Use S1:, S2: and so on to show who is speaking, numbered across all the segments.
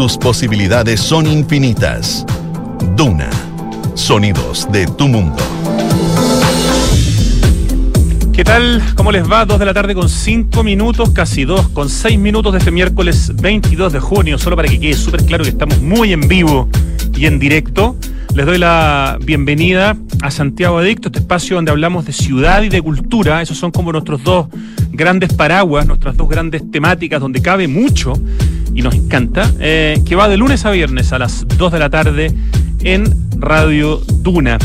S1: tus posibilidades son infinitas. Duna. Sonidos de tu mundo.
S2: ¿Qué tal? ¿Cómo les va? Dos de la tarde con cinco minutos, casi dos, con seis minutos de este miércoles 22 de junio, solo para que quede súper claro que estamos muy en vivo y en directo. Les doy la bienvenida a Santiago Adicto, este espacio donde hablamos de ciudad y de cultura. Esos son como nuestros dos grandes paraguas, nuestras dos grandes temáticas donde cabe mucho y nos encanta, eh, que va de lunes a viernes a las 2 de la tarde en Radio Duna.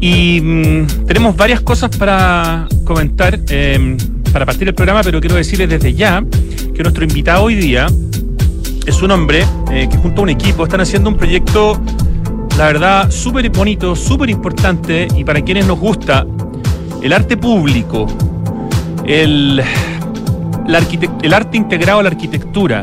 S2: Y mm, tenemos varias cosas para comentar em, para partir el programa, pero quiero decirles desde ya que nuestro invitado hoy día es un hombre eh, que junto a un equipo están haciendo un proyecto, la verdad, súper bonito, súper importante y para quienes nos gusta el arte público, el, el arte integrado a la arquitectura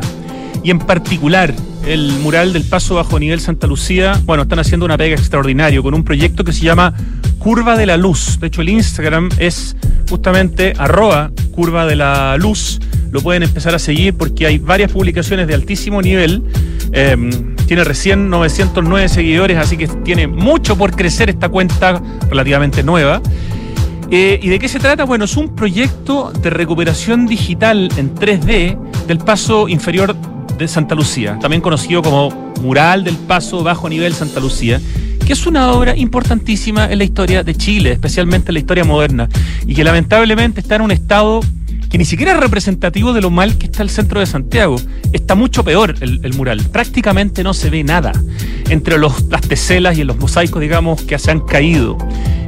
S2: y en particular el mural del Paso Bajo Nivel Santa Lucía, bueno, están haciendo una pega extraordinaria con un proyecto que se llama Curva de la Luz. De hecho, el Instagram es justamente arroba curva de la luz. Lo pueden empezar a seguir porque hay varias publicaciones de altísimo nivel. Em, tiene recién 909 seguidores, así que tiene mucho por crecer esta cuenta relativamente nueva. Eh, ¿Y de qué se trata? Bueno, es un proyecto de recuperación digital en 3D del paso inferior de Santa Lucía, también conocido como Mural del Paso Bajo Nivel Santa Lucía, que es una obra importantísima en la historia de Chile, especialmente en la historia moderna, y que lamentablemente está en un estado que ni siquiera es representativo de lo mal que está el centro de Santiago. Está mucho peor el, mural. Prácticamente no se ve nada. Entre los, las teselas y los mosaicos, digamos, que se han caído.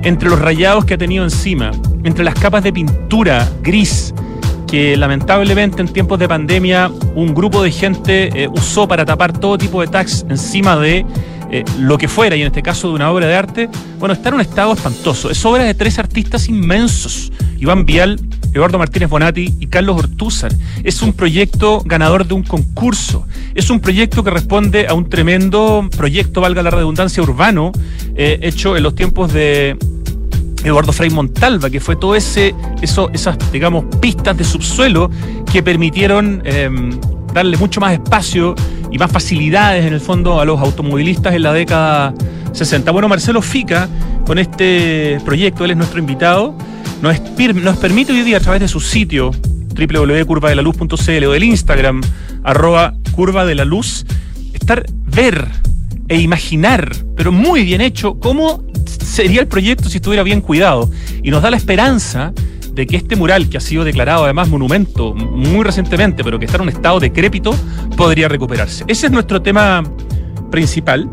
S2: Entre los rayados que ha tenido encima. Entre las capas de pintura gris que lamentablemente en tiempos de pandemia un grupo de gente eh, usó para tapar todo tipo de tags encima de eh, lo que fuera, y en este caso de una obra de arte, bueno, está en un estado espantoso. Es obra de tres artistas inmensos, Iván Vial, Eduardo Martínez Bonatti y Carlos Ortúzar. Es un proyecto ganador de un concurso. Es un proyecto que responde a un tremendo proyecto, valga la redundancia, urbano, eh, hecho en los tiempos de Eduardo Frei Montalva, que fue todo ese, eso, esas, digamos, pistas de subsuelo que permitieron em, darle mucho más espacio y más facilidades en el fondo a los automovilistas en la década 60. Bueno, Marcelo Fica, con este proyecto, él es nuestro invitado, nos, permite hoy día a través de su sitio www.curvadelaluz.cl o del Instagram arroba curva de la luz, estar, ver e imaginar, pero muy bien hecho, cómo sería el proyecto si estuviera bien cuidado. Y nos da la esperanza de que este mural, que ha sido declarado además monumento muy recientemente, pero que está en un estado decrépito, podría recuperarse. Ese es nuestro tema principal.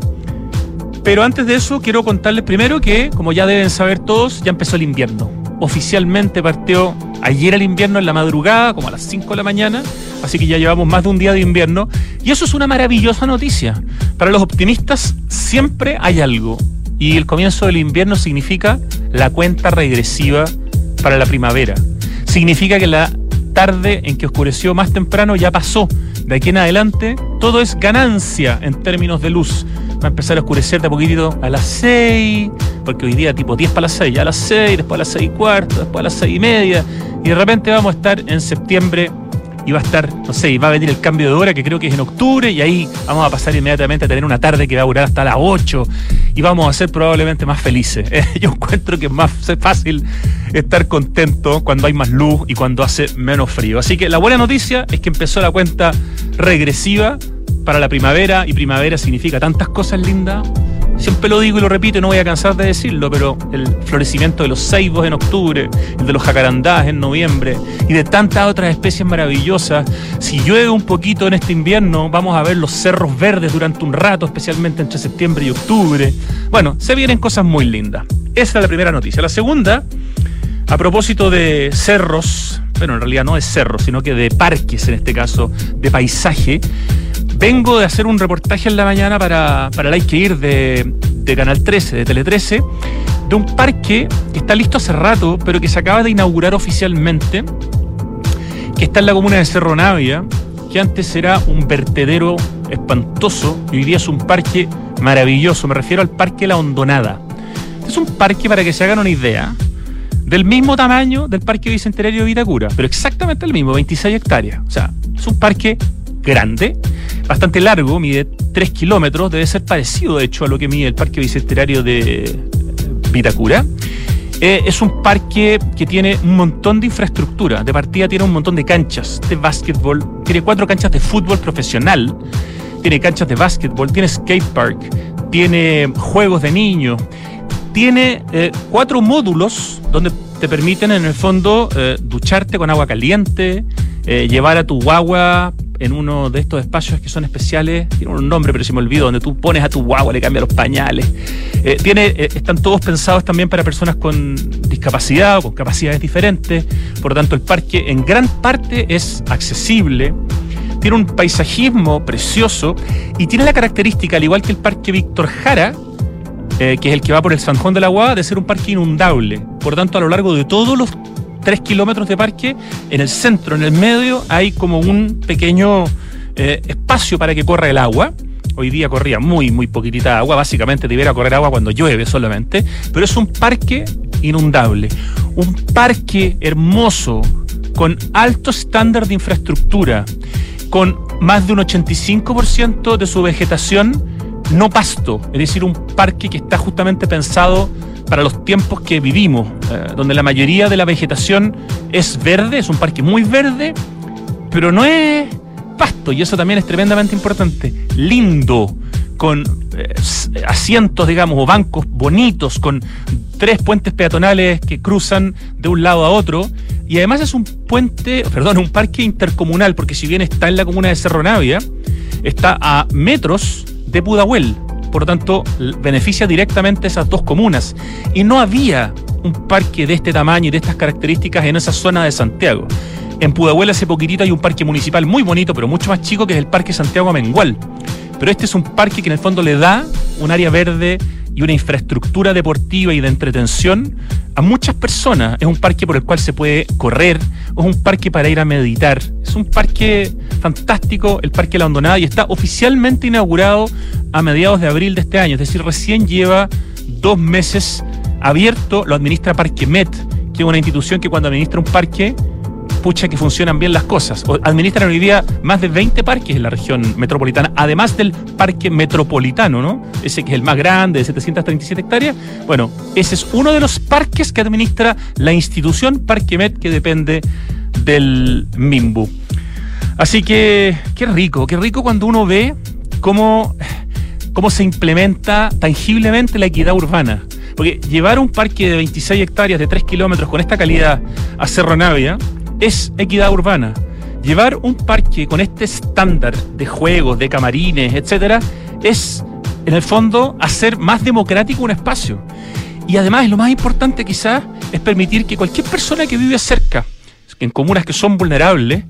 S2: Pero antes de eso, quiero contarles primero que, como ya deben saber todos, ya empezó el invierno. Oficialmente partió ayer el invierno en la madrugada, como a las 5 de la mañana, así que ya llevamos más de un día de invierno. Y eso es una maravillosa noticia. Para los optimistas siempre hay algo. Y el comienzo del invierno significa la cuenta regresiva para la primavera. Significa que la tarde en que oscureció más temprano ya pasó. De aquí en adelante todo es ganancia en términos de luz. Va a empezar a oscurecer de a poquitito a las 6, porque hoy día tipo 10 para las 6, ya a las 6, después a las 6 y cuarto, después a las 6 y media, y de repente vamos a estar en septiembre y va a estar, no sé, va a venir el cambio de hora que creo que es en octubre y ahí vamos a pasar inmediatamente a tener una tarde que va a durar hasta las 8 y vamos a ser probablemente más felices. Yo encuentro que es más fácil estar contento cuando hay más luz y cuando hace menos frío. Así que la buena noticia es que empezó la cuenta regresiva para la primavera y primavera significa tantas cosas lindas Siempre lo digo y lo repito y no voy a cansar de decirlo, pero el florecimiento de los ceibos en octubre, el de los jacarandás en noviembre y de tantas otras especies maravillosas. Si llueve un poquito en este invierno, vamos a ver los cerros verdes durante un rato, especialmente entre septiembre y octubre. Bueno, se vienen cosas muy lindas. Esa es la primera noticia. La segunda, a propósito de cerros, bueno, en realidad no de cerros, sino que de parques en este caso, de paisaje. Vengo de hacer un reportaje en la mañana para, para Hay que ir de, Canal 13, de Tele 13, de un parque que está listo hace rato, pero que se acaba de inaugurar oficialmente, que está en la comuna de Cerro Navia, que antes era un vertedero espantoso y hoy día es un parque maravilloso. Me refiero al Parque La Hondonada. Es un parque, para que se hagan una idea, del mismo tamaño del Parque Bicentenario de Vitacura, pero exactamente el mismo, 26 hectáreas. O sea, es un parque grande, bastante largo, mide 3 kilómetros, debe ser parecido de hecho a lo que mide el Parque Bicentenario de Vitacura. Eh, es un parque que tiene un montón de infraestructura. De partida tiene un montón de canchas de básquetbol, tiene cuatro canchas de fútbol profesional, tiene canchas de básquetbol, tiene skate park, tiene juegos de niños, tiene eh, cuatro módulos donde te permiten en el fondo eh, ducharte con agua caliente, llevar a tu guagua en uno de estos espacios que son especiales, tiene un nombre pero se me olvidó, donde tú pones a tu guagua, le cambias los pañales. Eh, tiene, eh, están todos pensados también para personas con discapacidad o con capacidades diferentes, por lo tanto el parque en gran parte es accesible, tiene un paisajismo precioso y tiene la característica, al igual que el parque Víctor Jara, eh, que es el que va por el San Juan de la Guada, de ser un parque inundable. Por tanto, a lo largo de todos los tres kilómetros de parque, en el centro, en el medio, hay como un pequeño eh, espacio para que corra el agua. Hoy día corría muy, muy poquitita agua, básicamente debiera correr agua cuando llueve solamente, pero es un parque inundable, un parque hermoso, con alto estándar de infraestructura, con más de un 85% de su vegetación no pasto, es decir, un parque que está justamente pensado para los tiempos que vivimos, eh, donde la mayoría de la vegetación es verde, es un parque muy verde, pero no es pasto, y eso también es tremendamente importante. Lindo, con eh, asientos, digamos, o bancos bonitos, con tres puentes peatonales que cruzan de un lado a otro. Y además es un puente, perdón, un parque intercomunal, porque si bien está en la comuna de Cerro Navia, está a metros de Pudahuel por lo tanto beneficia directamente esas dos comunas. Y no había un parque de este tamaño y de estas características en esa zona de Santiago. En Pudahuel hace poquitito hay un parque municipal muy bonito, pero mucho más chico, que es el Parque Santiago Amengual. Pero este es un parque que en el fondo le da un área verde y una infraestructura deportiva y de entretención a muchas personas. Es un parque por el cual se puede correr, es un parque para ir a meditar, es un parque fantástico, el Parque La Hondonada, y está oficialmente inaugurado a mediados de abril de este año, es decir, recién lleva dos meses abierto, lo administra Parque Met, que es una institución que cuando administra un parque pucha que funcionan bien las cosas. Administran hoy día más de 20 parques en la región metropolitana, además del parque metropolitano, ¿no? Ese que es el más grande, de 737 hectáreas. Bueno, ese es uno de los parques que administra la institución Parque Met, que depende del MIMBU. Así que, qué rico, qué rico cuando uno ve cómo, cómo se implementa tangiblemente la equidad urbana. Porque llevar un parque de 26 hectáreas de 3 kilómetros con esta calidad a Cerro Navia es equidad urbana. Llevar un parque con este estándar de juegos, de camarines, etcétera, es en el fondo hacer más democrático un espacio. Y además, lo más importante quizás es permitir que cualquier persona que vive cerca, en comunas que son vulnerables,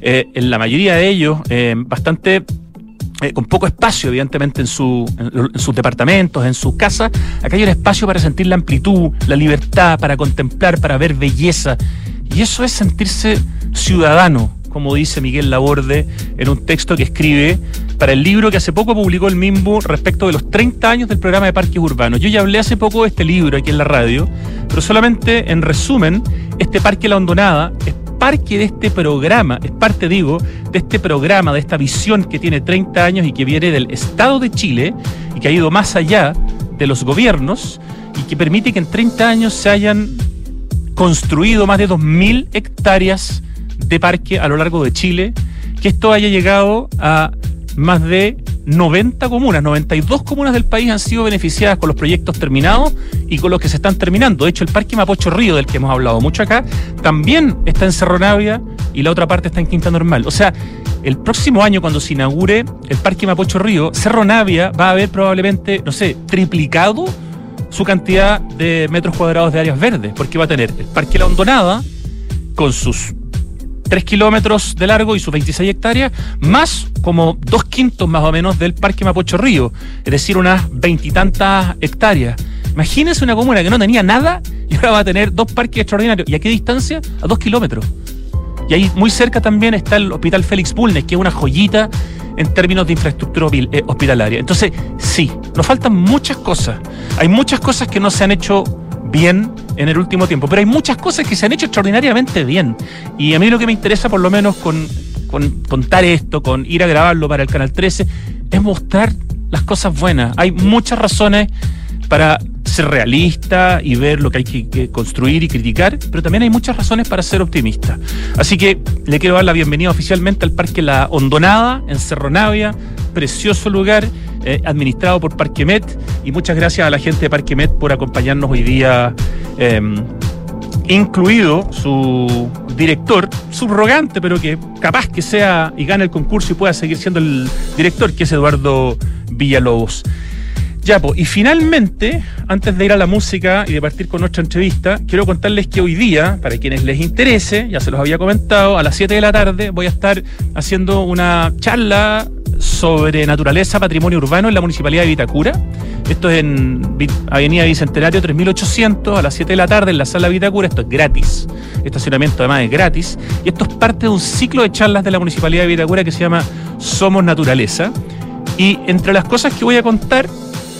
S2: eh, en la mayoría de ellos, eh, bastante eh, con poco espacio, evidentemente, en, su, en, sus departamentos, en su casa, acá hay un espacio para sentir la amplitud, la libertad, para contemplar, para ver belleza. Y eso es sentirse ciudadano, como dice Miguel Laborde en un texto que escribe para el libro que hace poco publicó el MIMBU respecto de los 30 años del programa de parques urbanos. Yo ya hablé hace poco de este libro aquí en la radio, pero solamente en resumen, este Parque La Hondonada parte de este programa, es parte, digo, de este programa, de esta visión que tiene 30 años y que viene del Estado de Chile y que ha ido más allá de los gobiernos y que permite que en 30 años se hayan construido más de 2.000 hectáreas de parque a lo largo de Chile, que esto haya llegado a más de 90 comunas, 92 comunas del país han sido beneficiadas con los proyectos terminados y con los que se están terminando. De hecho, el Parque Mapocho Río, del que hemos hablado mucho acá, también está en Cerro Navia y la otra parte está en Quinta Normal. O sea, el próximo año, cuando se inaugure el Parque Mapocho Río, Cerro Navia va a haber probablemente, no sé, triplicado su cantidad de metros cuadrados de áreas verdes, porque va a tener el Parque La Hondonada con sus 3 kilómetros de largo y sus 26 hectáreas, más como dos quintos más o menos del Parque Mapocho Río, es decir, unas veintitantas hectáreas. Imagínense una comuna que no tenía nada y ahora va a tener dos parques extraordinarios. ¿Y a qué distancia? A dos kilómetros. Y ahí muy cerca también está el Hospital Félix Bulnes, que es una joyita en términos de infraestructura eh, hospitalaria. Entonces, sí, nos faltan muchas cosas. Hay muchas cosas que no se han hecho bien en el último tiempo, pero hay muchas cosas que se han hecho extraordinariamente bien. Y a mí lo que me interesa, por lo menos con, contar esto, con ir a grabarlo para el Canal 13, es mostrar las cosas buenas. Hay muchas razones para ser realista y ver lo que hay que, construir y criticar, pero también hay muchas razones para ser optimista. Así que le quiero dar la bienvenida oficialmente al Parque La Hondonada, en Cerro Navia, precioso lugar, eh, administrado por Parque Met, y muchas gracias a la gente de Parque Met por acompañarnos hoy día. Em, incluido su director, subrogante, pero que capaz que sea y gane el concurso y pueda seguir siendo el director, que es Eduardo Villalobos. Ya, y finalmente, antes de ir a la música y de partir con nuestra entrevista, quiero contarles que hoy día, para quienes les interese, ya se los había comentado, a las 7 de la tarde voy a estar haciendo una charla sobre naturaleza, patrimonio urbano en la municipalidad de Vitacura. Esto es en Avenida Bicentenario 3800 a las 7 de la tarde en la sala Vitacura. Esto es gratis. Estacionamiento además es gratis. Y esto es parte de un ciclo de charlas de la municipalidad de Vitacura que se llama Somos Naturaleza. Y entre las cosas que voy a contar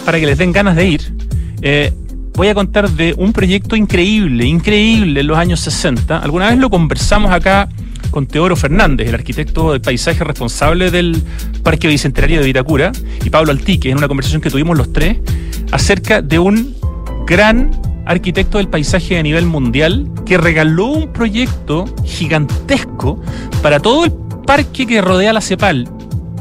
S2: para que les den ganas de ir, eh, voy a contar de un proyecto increíble, increíble en los años 60. Alguna vez lo conversamos acá con Teodoro Fernández, el arquitecto de paisaje responsable del Parque Bicentenario de Vitacura, y Pablo Altique, en una conversación que tuvimos los tres, acerca de un gran arquitecto del paisaje a nivel mundial que regaló un proyecto gigantesco para todo el parque que rodea la CEPAL,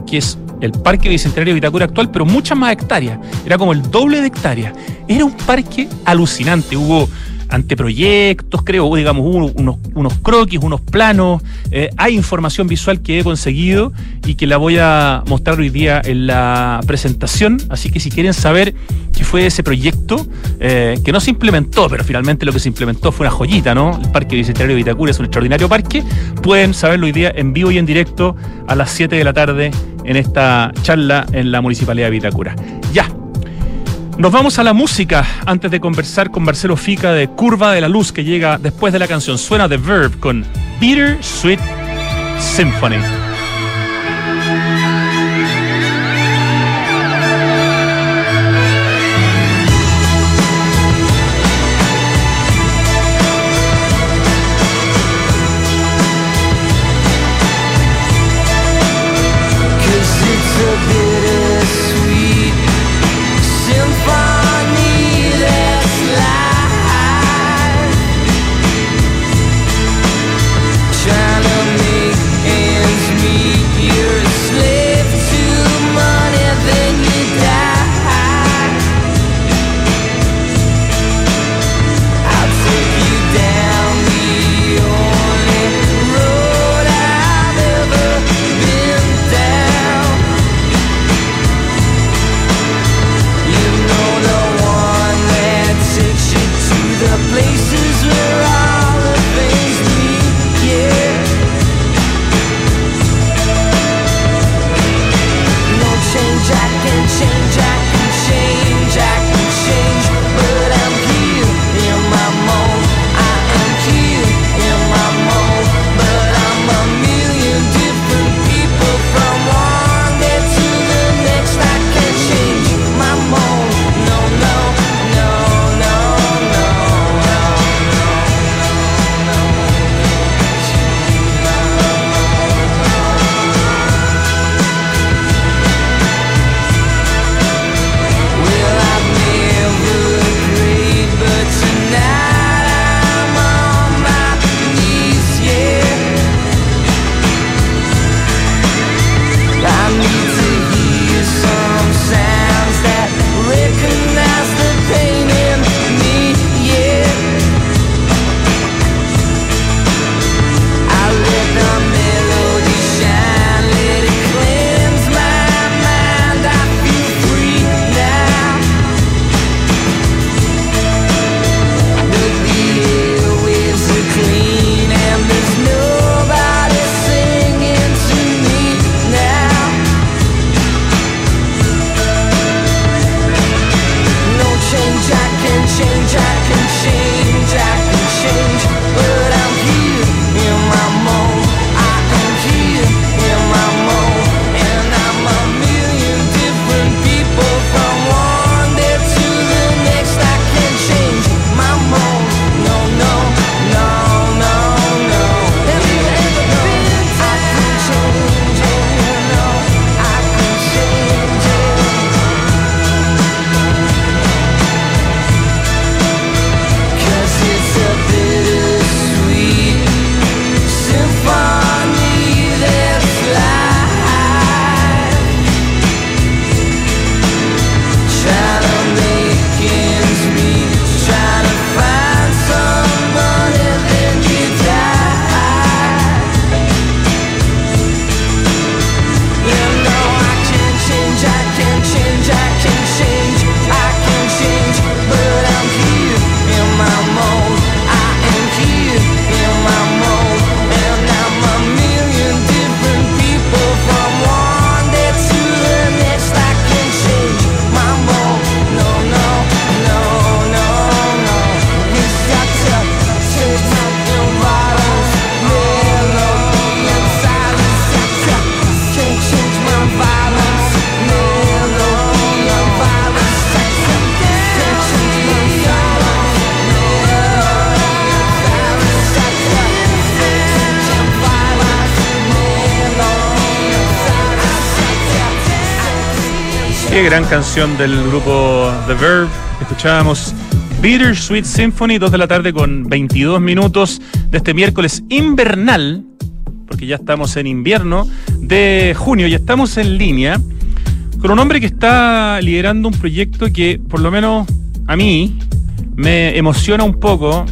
S2: que es el Parque Bicentenario de Vitacura actual, pero muchas más hectáreas. Era como el doble de hectáreas. Era un parque alucinante. Hubo anteproyectos, creo, digamos, unos, unos croquis, unos planos. Eh, hay información visual que he conseguido y que la voy a mostrar hoy día en la presentación. Así que si quieren saber qué fue ese proyecto, eh, que no se implementó, pero finalmente lo que se implementó fue una joyita, ¿no? El Parque Bicentenario de Vitacura es un extraordinario parque. Pueden saberlo hoy día en vivo y en directo a las 7 de la tarde en esta charla en la Municipalidad de Vitacura. Ya. Nos vamos a la música antes de conversar con Marcelo Fica de Curva de la Luz que llega después de la canción. Suena The Verb con Bitter Sweet Symphony. Qué gran canción del grupo The Verve. Escuchábamos Bitter Sweet Symphony, 2 de la tarde con 22 minutos de este miércoles invernal, porque ya estamos en invierno, de junio y estamos en línea con un hombre que está liderando un proyecto que por lo menos a mí me emociona un poco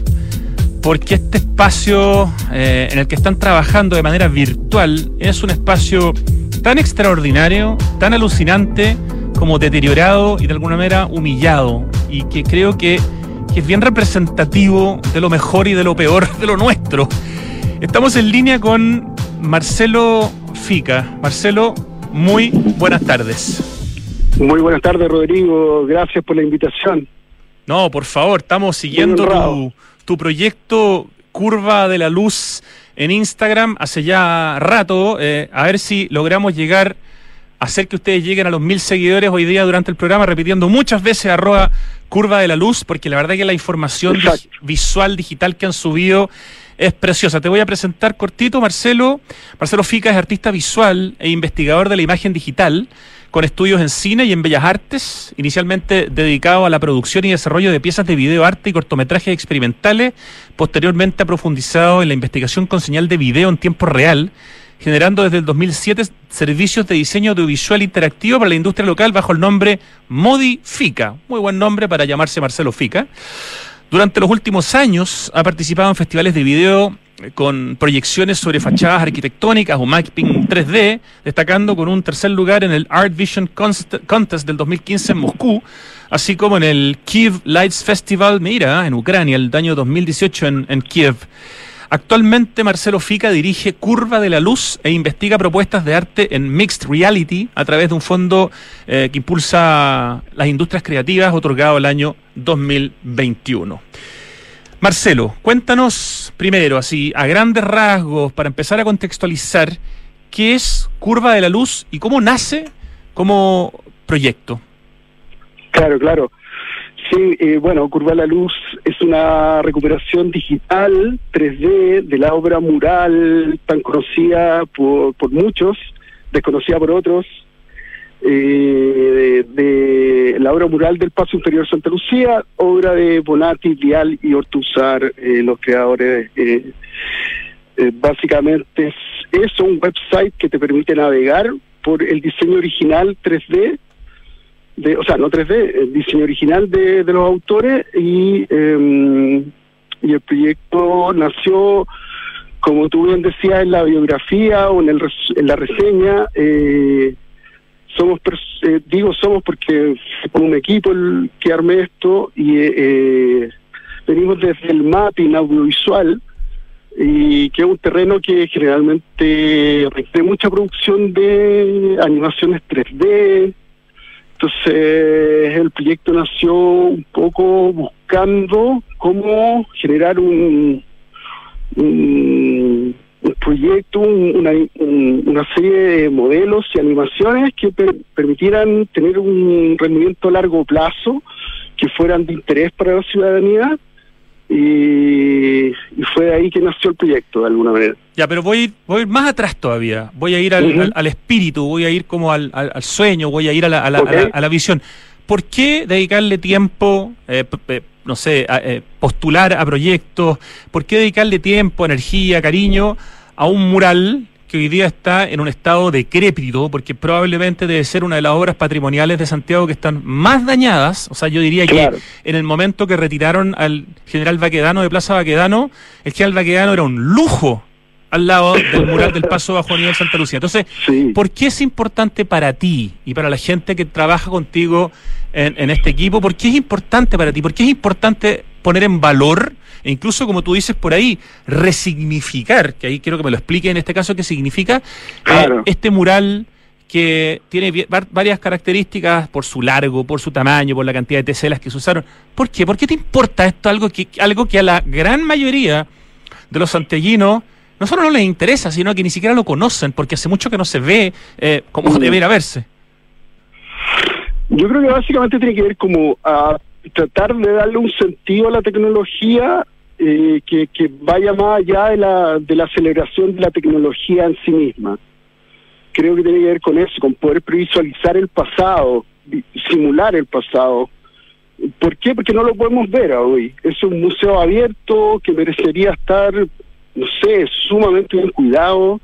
S2: porque este espacio eh, en el que están trabajando de manera virtual es un espacio tan extraordinario, tan alucinante como deteriorado y de alguna manera humillado y que creo que, que es bien representativo de lo mejor y de lo peor de lo nuestro. Estamos en línea con Marcelo Fica. Marcelo, muy buenas tardes.
S3: Muy buenas tardes, Rodrigo. Gracias por la invitación.
S2: No, por favor, estamos siguiendo tu, tu proyecto Curva de la Luz en Instagram hace ya rato. Eh, a ver si logramos llegar, hacer que ustedes lleguen a los mil seguidores hoy día durante el programa, repitiendo muchas veces arroba Curva de la Luz, porque la verdad que la información visual digital que han subido es preciosa. Te voy a presentar cortito, Marcelo. Marcelo Fica es artista visual e investigador de la imagen digital con estudios en cine y en bellas artes, inicialmente dedicado a la producción y desarrollo de piezas de video arte y cortometrajes experimentales, posteriormente ha profundizado en la investigación con señal de video en tiempo real, generando desde el 2007 servicios de diseño audiovisual interactivo para la industria local bajo el nombre Modifica. Muy buen nombre para llamarse Marcelo Fica. Durante los últimos años ha participado en festivales de video con proyecciones sobre fachadas arquitectónicas o mapping 3D, destacando con un tercer lugar en el Art Vision Contest del 2015 en Moscú, así como en el Kiev Lights Festival, mira, en Ucrania, el año 2018 en, en Kiev. Actualmente Marcelo Fica dirige Curva de la Luz e investiga propuestas de arte en Mixed Reality a través de un fondo eh, que impulsa las industrias creativas otorgado el año 2021. Marcelo, cuéntanos primero, así a grandes rasgos, para empezar a contextualizar, qué es Curva de la Luz y cómo nace como proyecto.
S3: Claro, claro. Sí, eh, bueno, Curva la Luz es una recuperación digital 3D de la obra mural tan conocida por, muchos, desconocida por otros, eh, de, la obra mural del Paso Inferior Santa Lucía, obra de Bonatti, Vial y Ortuzar, eh, los creadores. Eh, básicamente es eso, un website que te permite navegar por el diseño original 3D, de, o sea, no 3D, el diseño original de, de los autores y, eh, y el proyecto nació como tú bien decías en la biografía o en, el, en la reseña, eh, somos eh, digo somos porque con un equipo el que armé esto y eh, venimos desde el mapping audiovisual y que es un terreno que generalmente requiere mucha producción de animaciones 3D entonces el proyecto nació un poco buscando cómo generar un, proyecto, una serie de modelos y animaciones que permitieran tener un rendimiento a largo plazo, que fueran de interés para la ciudadanía. Y, fue ahí que nació el proyecto, de alguna manera.
S2: Ya, pero voy, voy a ir más atrás todavía. Voy a ir al, al, espíritu, voy a ir como al, al, sueño, voy a ir a la, a la, a la, visión. ¿Por qué dedicarle tiempo, eh, no sé, eh, postular a proyectos? ¿Por qué dedicarle tiempo, energía, cariño a un mural que hoy día está en un estado decrépito, porque probablemente debe ser una de las obras patrimoniales de Santiago que están más dañadas. O sea, yo diría que en el momento que retiraron al general Baquedano de Plaza Baquedano, el general Baquedano era un lujo al lado del mural del Paso Bajo Nivel Santa Lucía. Entonces, ¿por qué es importante para ti y para la gente que trabaja contigo en, en este equipo? ¿Por qué es importante para ti? ¿Por qué es importante poner en valor e incluso, como tú dices por ahí, resignificar, que ahí quiero que me lo explique en este caso qué significa eh, este mural que tiene varias características por su largo, por su tamaño, por la cantidad de teselas que se usaron. ¿Por qué? ¿Por qué te importa esto? Algo que, algo que a la gran mayoría de los santellinos no solo no les interesa, sino que ni siquiera lo conocen, porque hace mucho que no se ve eh, como mm. debería verse.
S3: Yo creo que básicamente tiene que ver como a tratar de darle un sentido a la tecnología eh, que, que, vaya más allá de la, de la aceleración de la tecnología en sí misma. creo que tiene que ver con eso, con poder previsualizar el pasado, simular el pasado. ¿Por qué? Porque no lo podemos ver hoy. Es un museo abierto que merecería estar, no sé, sumamente bien cuidado,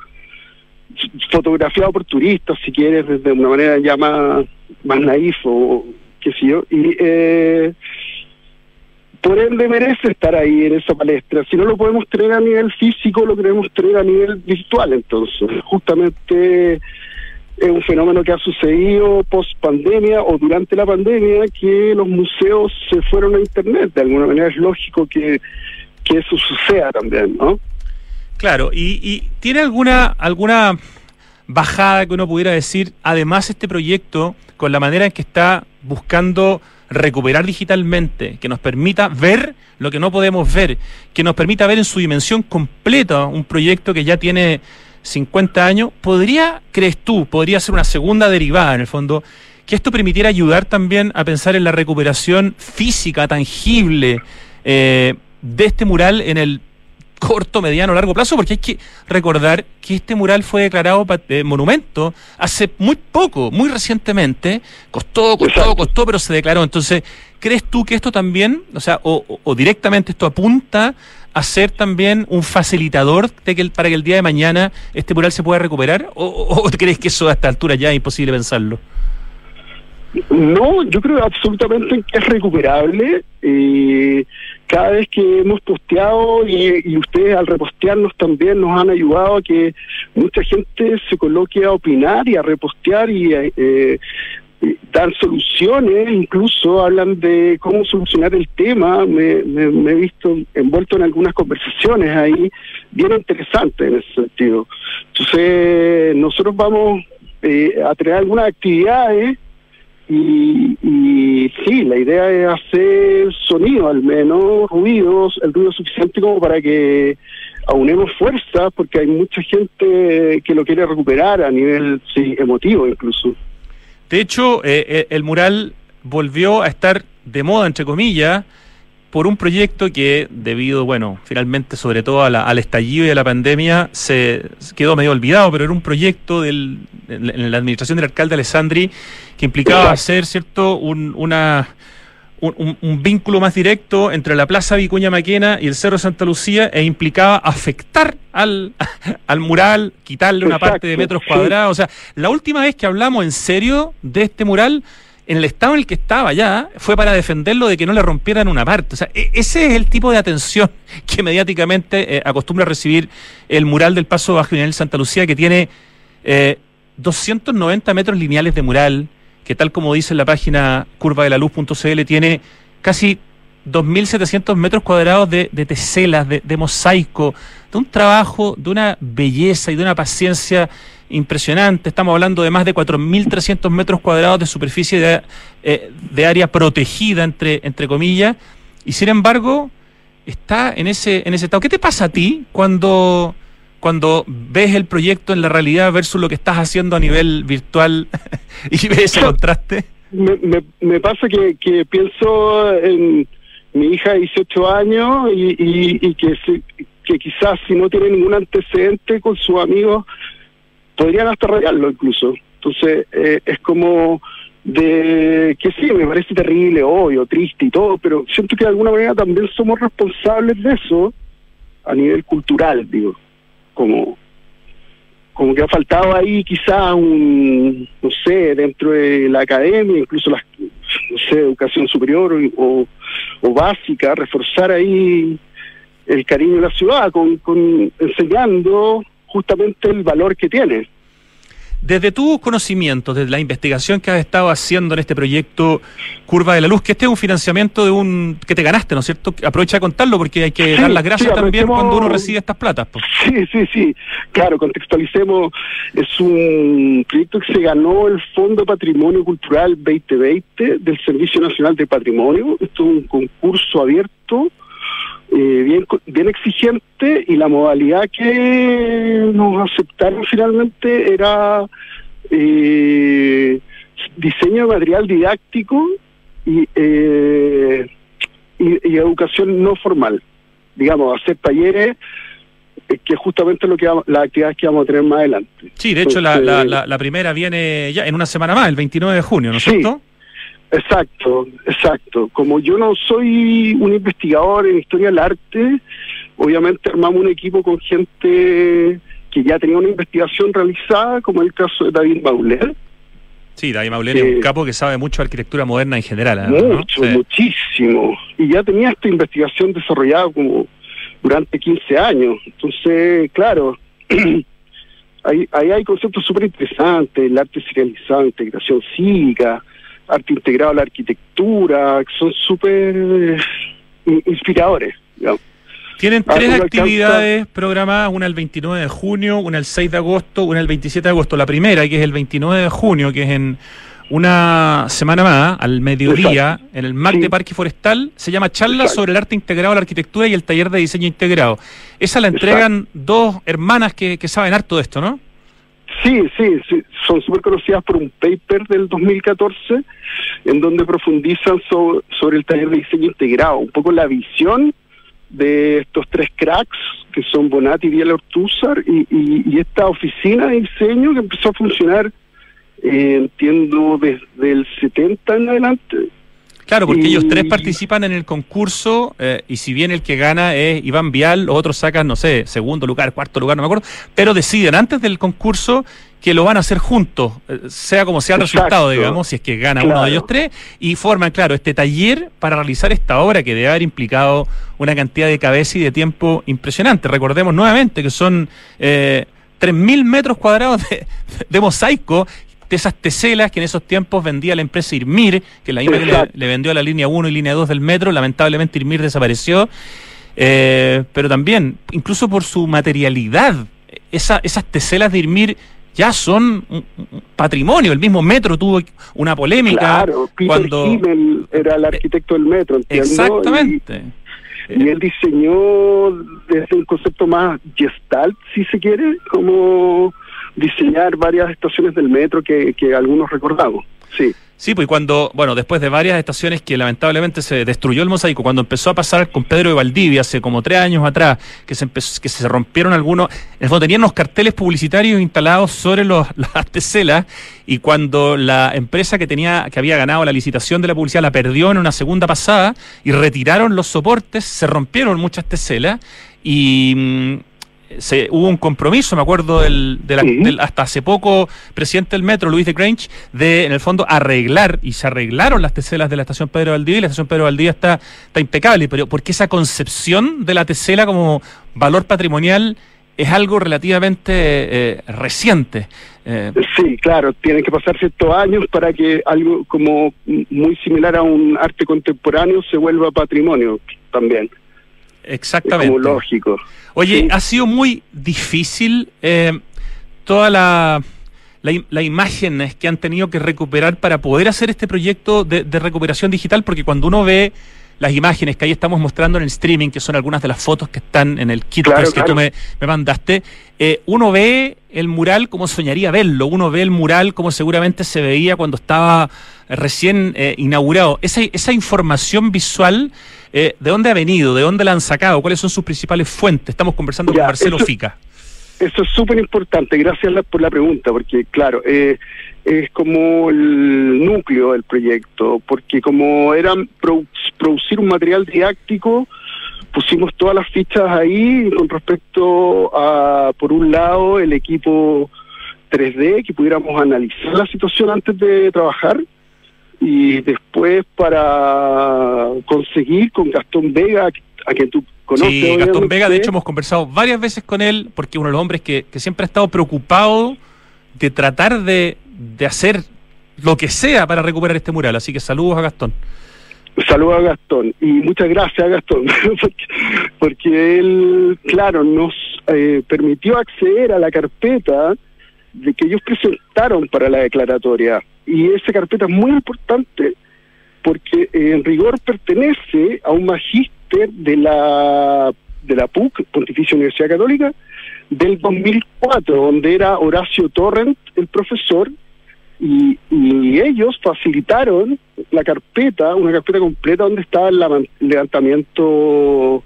S3: fotografiado por turistas, si quieres, desde una manera ya más, más naif o qué sé. Y eh, por ende merece estar ahí en esa palestra. Si no lo podemos tener a nivel físico, lo queremos tener a nivel virtual. Entonces, justamente es un fenómeno que ha sucedido post pandemia o durante la pandemia que los museos se fueron a internet. De alguna manera es lógico que, que eso suceda también, ¿no?
S2: Claro, y, y tiene alguna alguna bajada que uno pudiera decir, además este proyecto, con la manera en que está buscando recuperar digitalmente, que nos permita ver lo que no podemos ver, que nos permita ver en su dimensión completa un proyecto que ya tiene 50 años, ¿podría, crees tú, podría ser una segunda derivada en el fondo, que esto permitiera ayudar también a pensar en la recuperación física, tangible, eh, de este mural en el corto, mediano, largo plazo, porque hay que recordar que este mural fue declarado eh, monumento hace muy poco, muy recientemente. Costó, costó, costó, pero se declaró. Entonces, ¿crees tú que esto también, o sea, o, directamente esto apunta a ser también un facilitador de que para que el día de mañana este mural se pueda recuperar? ¿O, o crees que eso a esta altura ya es imposible pensarlo?
S3: No, yo creo absolutamente que es recuperable. Eh, cada vez que hemos posteado y, ustedes al repostearnos también nos han ayudado a que mucha gente se coloque a opinar y a repostear y eh, dan soluciones, incluso hablan de cómo solucionar el tema. Me, me, he visto envuelto en algunas conversaciones ahí bien interesantes en ese sentido. Entonces, nosotros vamos eh, a traer algunas actividades y, y, sí, la idea es hacer sonido al menos, ruidos, el ruido suficiente como para que aunemos fuerza, porque hay mucha gente que lo quiere recuperar a nivel sí, emotivo incluso.
S2: De hecho, eh, eh, el mural volvió a estar de moda, entre comillas, por un proyecto que, debido, bueno, finalmente, sobre todo al estallido y a la pandemia, se quedó medio olvidado, pero era un proyecto del, en la administración del alcalde Alessandri que implicaba hacer, ¿cierto?, un, una, un, vínculo más directo entre la Plaza Vicuña Maquena y el Cerro Santa Lucía e implicaba afectar al, al mural, quitarle una parte de metros cuadrados. O sea, la última vez que hablamos en serio de este mural en el estado en el que estaba ya, fue para defenderlo de que no le rompieran una parte. O sea, e, ese es el tipo de atención que mediáticamente eh, acostumbra recibir el mural del Paso Bajo General Santa Lucía, que tiene eh, 290 metros lineales de mural, que tal como dice en la página curva de la luz.cl, tiene casi 2.700 metros cuadrados de, de teselas, de, de mosaico, de un trabajo, de una belleza y de una paciencia impresionante. Estamos hablando de más de 4.300 metros cuadrados de superficie de, eh, de, área protegida, entre, entre comillas, y sin embargo está en ese, en ese estado. ¿Qué te pasa a ti cuando, cuando ves el proyecto en la realidad versus lo que estás haciendo a nivel virtual y ves ese contraste?
S3: Me, me, me pasa que, que, pienso en mi hija de 18 años y, y, y que, que quizás si no tiene ningún antecedente con sus amigos podrían hasta rayarlo incluso. Entonces, eh, es como de que sí, me parece terrible, obvio, triste y todo, pero siento que de alguna manera también somos responsables de eso a nivel cultural, digo, como como que ha faltado ahí quizá un, no sé, dentro de la academia, incluso la no sé, educación superior o, o básica, reforzar ahí el cariño de la ciudad, con, con enseñando justamente el valor que tiene.
S2: Desde tu conocimiento, desde la investigación que has estado haciendo en este proyecto Curva de la Luz, que este es un financiamiento de un que te ganaste, ¿no es cierto? Aprovecha de contarlo porque hay que dar las gracias también cuando uno recibe estas platas.
S3: Sí, sí, sí. Claro, contextualicemos. Es un proyecto que se ganó el Fondo Patrimonio Cultural 2020 del Servicio Nacional de Patrimonio. Esto es un concurso abierto eh, bien, bien exigente y la modalidad que nos aceptaron finalmente era eh, diseño de material didáctico y, eh, y, educación no formal. Digamos, hacer talleres que es justamente lo que las actividades que vamos a tener más adelante.
S2: Sí, de hecho la, la, primera viene ya en una semana más, el 29 de junio, ¿no es cierto?
S3: Exacto, exacto. Como yo no soy un investigador en historia del arte, obviamente armamos un equipo con gente que ya tenía una investigación realizada, como el caso de David Mauler.
S2: Sí, David Mauler es un capo que sabe mucho de arquitectura moderna en general.
S3: Mucho, muchísimo. Y ya tenía esta investigación desarrollada como durante 15 años. Entonces, claro, ahí, ahí hay conceptos súper interesantes, el arte serializado, integración cívica, arte integrado a la arquitectura, que son súper eh, inspiradores.
S2: Tienen ah, tres actividades programadas, una el 29 de junio, una el 6 de agosto, una el 27 de agosto. La primera, que es el 29 de junio, que es en una semana más, al mediodía, en el MAC de Parque Forestal, se llama Charla sobre el arte integrado a la arquitectura y el taller de diseño integrado. Esa la entregan dos hermanas que, que saben harto de esto, ¿no?
S3: Sí, sí, sí, son súper conocidas por un paper del 2014 en donde profundizan sobre, el taller de diseño integrado, un poco la visión de estos tres cracks que son Bonatti, y Ortúzar y, y, esta oficina de diseño que empezó a funcionar, eh, entiendo, desde el 70 en adelante.
S2: Claro, porque ellos tres participan en el concurso eh, y si bien el que gana es Iván Vial, los otros sacan, no sé, segundo lugar, cuarto lugar, no me acuerdo, pero deciden antes del concurso que lo van a hacer juntos, eh, sea como sea el resultado, digamos, si es que gana uno de ellos tres, y forman, claro, este taller para realizar esta obra que debe haber implicado una cantidad de cabeza y de tiempo impresionante. Recordemos nuevamente que son... Eh, 3.000 metros cuadrados de, de, mosaico de esas teselas que en esos tiempos vendía la empresa Irmir, que la misma que le, vendió a la línea 1 y línea 2 del metro, lamentablemente Irmir desapareció, eh, pero también, incluso por su materialidad, esa, esas teselas de Irmir ya son patrimonio, el mismo metro tuvo una polémica.
S3: Claro, cuando era el arquitecto del metro,
S2: Exactamente.
S3: Y, él diseñó desde un concepto más gestalt, si se quiere, como diseñar varias estaciones del metro que, que algunos recordamos. Sí.
S2: Sí, pues cuando, bueno, después de varias estaciones que lamentablemente se destruyó el mosaico, cuando empezó a pasar con Pedro de Valdivia hace como tres años atrás, que se empezó, que se rompieron algunos, en fondo tenían unos carteles publicitarios instalados sobre los, las teselas, y cuando la empresa que tenía, que había ganado la licitación de la publicidad la perdió en una segunda pasada y retiraron los soportes, se rompieron muchas teselas y mm, se, hubo un compromiso, me acuerdo del, hasta hace poco presidente del metro, Luis de Grange, de en el fondo arreglar, y se arreglaron las teselas de la estación Pedro Valdivia, y la estación Pedro Valdivia está, está impecable, pero porque esa concepción de la tesela como valor patrimonial es algo relativamente eh, reciente.
S3: Eh, sí, claro, tienen que pasar ciertos años para que algo como muy similar a un arte contemporáneo se vuelva patrimonio también.
S2: Exactamente.
S3: como lógico.
S2: Oye, ha sido muy difícil eh, toda la, la, imágenes que han tenido que recuperar para poder hacer este proyecto de, recuperación digital, porque cuando uno ve las imágenes que ahí estamos mostrando en el streaming, que son algunas de las fotos que están en el kit que tú me, mandaste, eh, uno ve el mural como soñaría verlo, uno ve el mural como seguramente se veía cuando estaba recién eh, inaugurado. Esa, esa información visual eh, ¿De dónde ha venido? ¿De dónde la han sacado? ¿Cuáles son sus principales fuentes? Estamos conversando con Marcelo Fica.
S3: Eso es súper importante, gracias por la pregunta, porque claro, eh, es como el núcleo del proyecto, porque como era producir un material didáctico, pusimos todas las fichas ahí con respecto a, por un lado, el equipo 3D, que pudiéramos analizar la situación antes de trabajar, y después para conseguir con Gastón Vega, a quien tú conoces.
S2: Sí, Gastón Vega, de hecho hemos conversado varias veces con él, porque uno de los hombres que, siempre ha estado preocupado de tratar de, de hacer lo que sea para recuperar este mural. Así que saludos a Gastón.
S3: Saludos a Gastón y muchas gracias a Gastón, porque, él, claro, nos eh, permitió acceder a la carpeta de que ellos presentaron para la declaratoria. Y esa carpeta es muy importante porque eh, en rigor pertenece a un magíster de la de la PUC, Pontificia Universidad Católica, del 2004, donde era Horacio Torrent el profesor, y, y, ellos facilitaron la carpeta, una carpeta completa donde estaba el levantamiento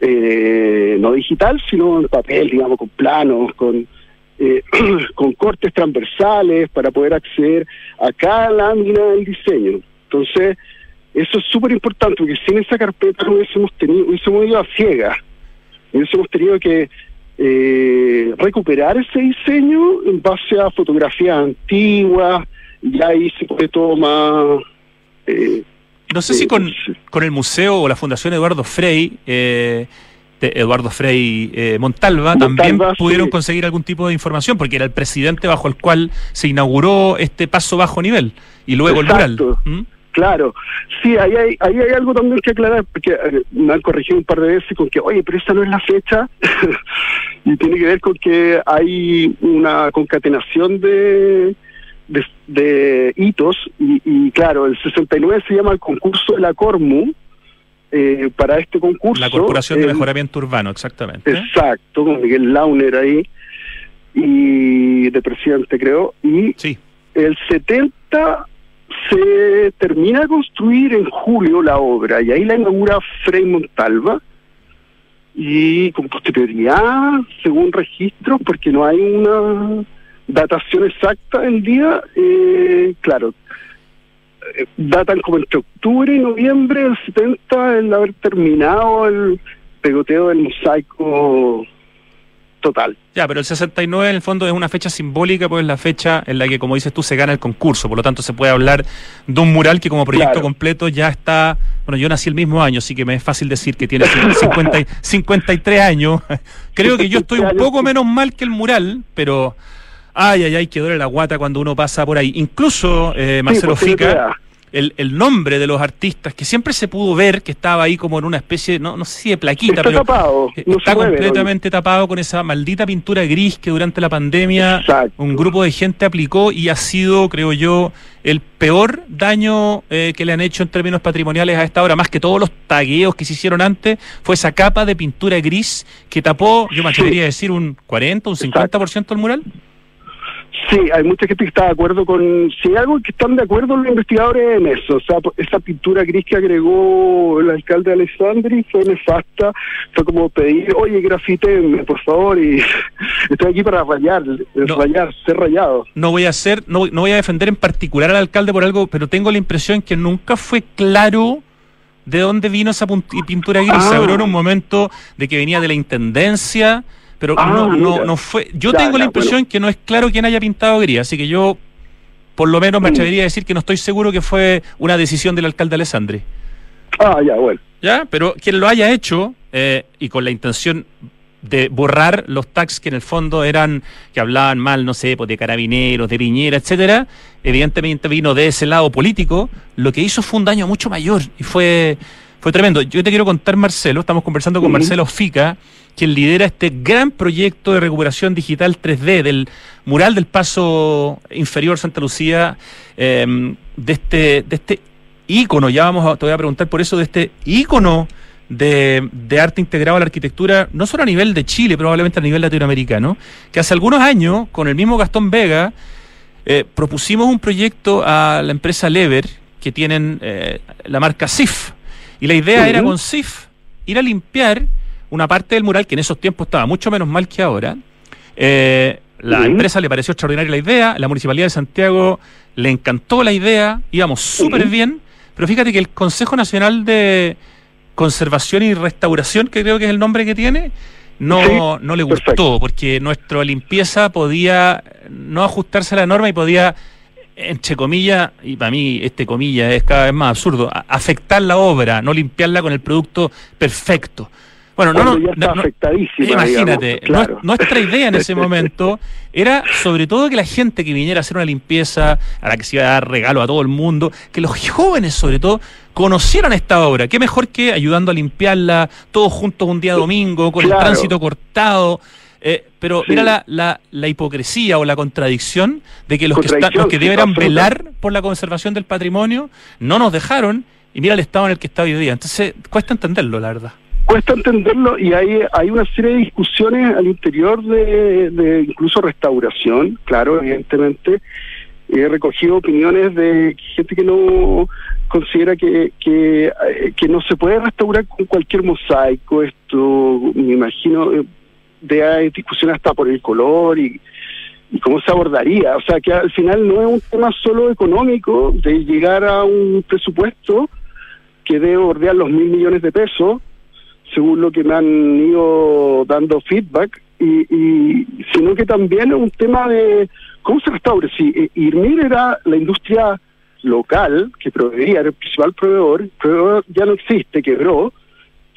S3: eh, no digital, sino en papel, digamos, con planos, con, eh, con cortes transversales para poder acceder a cada lámina del diseño. Entonces, eso es súper importante, porque sin esa carpeta no hubiésemos tenido, hubiésemos ido a ciegas, hubiésemos tenido que eh, recuperar ese diseño en base a fotografías antiguas, y ahí se puede todo más...
S2: Eh, no sé si eh, con, con, el museo o la Fundación Eduardo Frey, Eduardo Frey eh, Montalva, también pudieron conseguir algún tipo de información, porque era el presidente bajo el cual se inauguró este paso bajo nivel y luego el mural.
S3: ¿Mm? Claro, sí, ahí hay, ahí hay algo también que aclarar, porque eh, me han corregido un par de veces con que, oye, pero esa no es la fecha, y tiene que ver con que hay una concatenación de, de, hitos, y, claro, el 69 se llama el concurso de la Cormu, eh, para este concurso.
S2: La Corporación de Mejoramiento Urbano, exactamente.
S3: Exacto, con Miguel Launer ahí, y de presidente creo, y
S2: sí.
S3: el 70 se termina de construir en julio la obra y ahí la inaugura Frei Montalva y con posterioridad, según registros, porque no hay una datación exacta del día, eh, claro, datan como entre octubre y noviembre del 70 el haber terminado el pegoteo del mosaico total.
S2: Ya, pero el 69 en el fondo es una fecha simbólica, pues es la fecha en la que, como dices tú, se gana el concurso. Por lo tanto, se puede hablar de un mural que como proyecto completo ya está... Bueno, yo nací el mismo año, así que me es fácil decir que tiene 50, 53 años. Creo que yo estoy un poco menos mal que el mural, pero... Ay, ay, ay, que duele la guata cuando uno pasa por ahí. Incluso, eh, Marcelo Fica el, el, nombre de los artistas, que siempre se pudo ver que estaba ahí como en una especie, no, no sé si de plaquita,
S3: pero tapado,
S2: está completamente tapado con esa maldita pintura gris que durante la pandemia un grupo de gente aplicó y ha sido, creo yo, el peor daño eh, que le han hecho en términos patrimoniales a esta hora, más que todos los tagueos que se hicieron antes, fue esa capa de pintura gris que tapó, yo me atrevería a decir, un 40, un 50% del mural.
S3: Sí, hay mucha gente que está de acuerdo con... Si hay algo que están de acuerdo los investigadores en eso, o sea, esa pintura gris que agregó el alcalde Alessandri fue nefasta, fue como pedir, oye, grafíteme, por favor, y estoy aquí para rayar, rayar, ser rayado.
S2: No voy a hacer, no, no voy a defender en particular al alcalde por algo, pero tengo la impresión que nunca fue claro de dónde vino esa pintura gris. Ah. en un momento de que venía de la intendencia pero ah, no, no, no fue. Yo tengo la impresión que no es claro quién haya pintado gris, así que yo por lo menos me mm. atrevería a decir que no estoy seguro que fue una decisión del alcalde Alessandri.
S3: Ah, ya, bueno.
S2: Ya, pero quien lo haya hecho eh, y con la intención de borrar los tags que en el fondo eran, que hablaban mal, no sé, pues de carabineros, de piñera, etcétera, evidentemente vino de ese lado político, lo que hizo fue un daño mucho mayor y fue, fue tremendo. Yo te quiero contar, Marcelo, estamos conversando con Marcelo Fica, quien lidera este gran proyecto de recuperación digital 3D del mural del paso inferior Santa Lucía, em, de este, de este ícono, ya vamos a, te voy a preguntar por eso, de este ícono de, arte integrado a la arquitectura, no solo a nivel de Chile, probablemente a nivel latinoamericano, que hace algunos años, con el mismo Gastón Vega, eh, propusimos un proyecto a la empresa Lever, que tienen eh, la marca SIF, y la idea era con SIF ir a limpiar una parte del mural que en esos tiempos estaba mucho menos mal que ahora. Eh, la empresa le pareció extraordinaria la idea, la Municipalidad de Santiago le encantó la idea, íbamos súper bien, pero fíjate que el Consejo Nacional de Conservación y Restauración, que creo que es el nombre que tiene, no, no le gustó, porque nuestra limpieza podía no ajustarse a la norma y podía, entre comillas, y para mí este comilla es cada vez más absurdo, afectar la obra, no limpiarla con el producto perfecto. Bueno, no, no, imagínate, nuestra idea en ese momento era sobre todo que la gente que viniera a hacer una limpieza, a la que se iba a dar regalo a todo el mundo, que los jóvenes sobre todo conocieran esta obra. Qué mejor que ayudando a limpiarla todos juntos un día domingo, con el tránsito cortado. Eh, pero mira la, la, la, hipocresía o la contradicción de que los que, están, los que deberán velar por la conservación del patrimonio no nos dejaron y mira el estado en el que está hoy día. Entonces cuesta entenderlo, la verdad
S3: cuesta entenderlo y hay, hay una serie de discusiones al interior de, incluso restauración, claro, evidentemente, he recogido opiniones de gente que no considera que, que, eh, que no se puede restaurar con cualquier mosaico. Esto, me imagino, eh, de discusión hasta por el color y, cómo se abordaría. O sea, que al final no es un tema solo económico de llegar a un presupuesto que debe bordear los mil millones de pesos, según lo que me han ido dando feedback, y, y sino que también es un tema de cómo se restaure. Si eh, Irmir era la industria local que proveía, era el principal proveedor, proveedor ya no existe, quebró,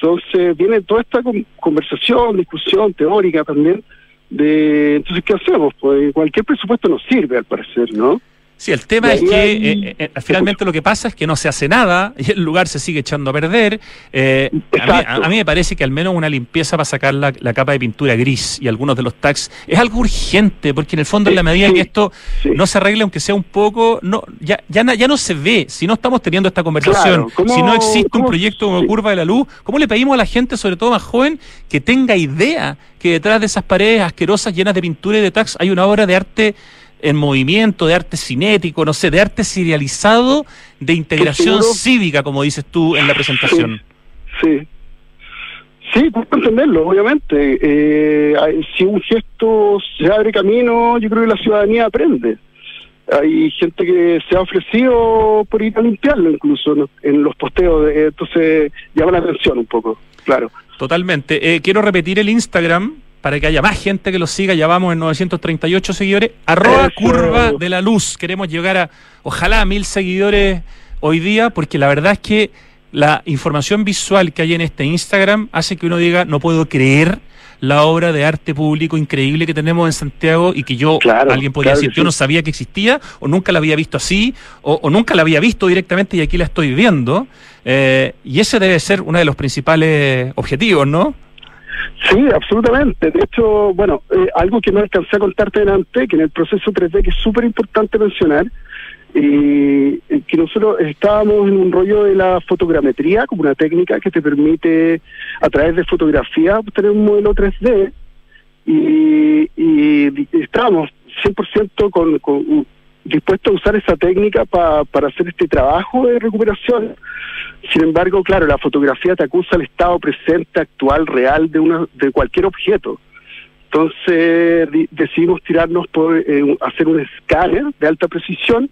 S3: entonces viene toda esta conversación, discusión teórica también, de entonces, ¿qué hacemos? Pues cualquier presupuesto nos sirve, al parecer, ¿no?
S2: Sí, el tema es que eh, eh, finalmente lo que pasa es que no se hace nada y el lugar se sigue echando a perder. Eh, a, mí, me parece que al menos una limpieza para sacar la, capa de pintura gris y algunos de los tags es algo urgente, porque en el fondo, en la medida que esto no se arregle, aunque sea un poco, no ya, ya, ya no se ve. Si no estamos teniendo esta conversación, si no existe un proyecto como Curva de la Luz, ¿cómo le pedimos a la gente, sobre todo más joven, que tenga idea que detrás de esas paredes asquerosas llenas de pintura y de tags hay una obra de arte? En movimiento, de arte cinético, no sé, de arte serializado, de integración cívica, como dices tú en la presentación.
S3: Sí. Sí, puedo entenderlo, obviamente. Eh, si un gesto se abre camino, yo creo que la ciudadanía aprende. Hay gente que se ha ofrecido por ir a limpiarlo incluso en los posteos, entonces llama la atención un poco, claro.
S2: Totalmente. Eh, quiero repetir el Instagram para que haya más gente que lo siga. Ya vamos en 938 seguidores. Arroba curva de la luz. Queremos llegar a, ojalá, a mil seguidores hoy día, porque la verdad es que la información visual que hay en este Instagram hace que uno diga, no puedo creer la obra de arte público increíble que tenemos en Santiago y que yo, alguien podría decir, yo no sabía que existía, o nunca la había visto así, o, nunca la había visto directamente y aquí la estoy viendo. Eh, y ese debe ser uno de los principales objetivos, ¿no?
S3: Sí, absolutamente. De hecho, bueno, eh, algo que no alcancé a contarte delante, que en el proceso 3D, que es súper importante mencionar, y que nosotros estábamos en un rollo de la fotogrametría, como una técnica que te permite, a través de fotografía, tener un modelo 3D, y, y estábamos 100% con, con dispuesto a usar esa técnica para hacer este trabajo de recuperación. Sin embargo, claro, la fotografía te acusa el estado presente, actual, real de, una, de cualquier objeto. Entonces decidimos tirarnos por eh, hacer un escáner de alta precisión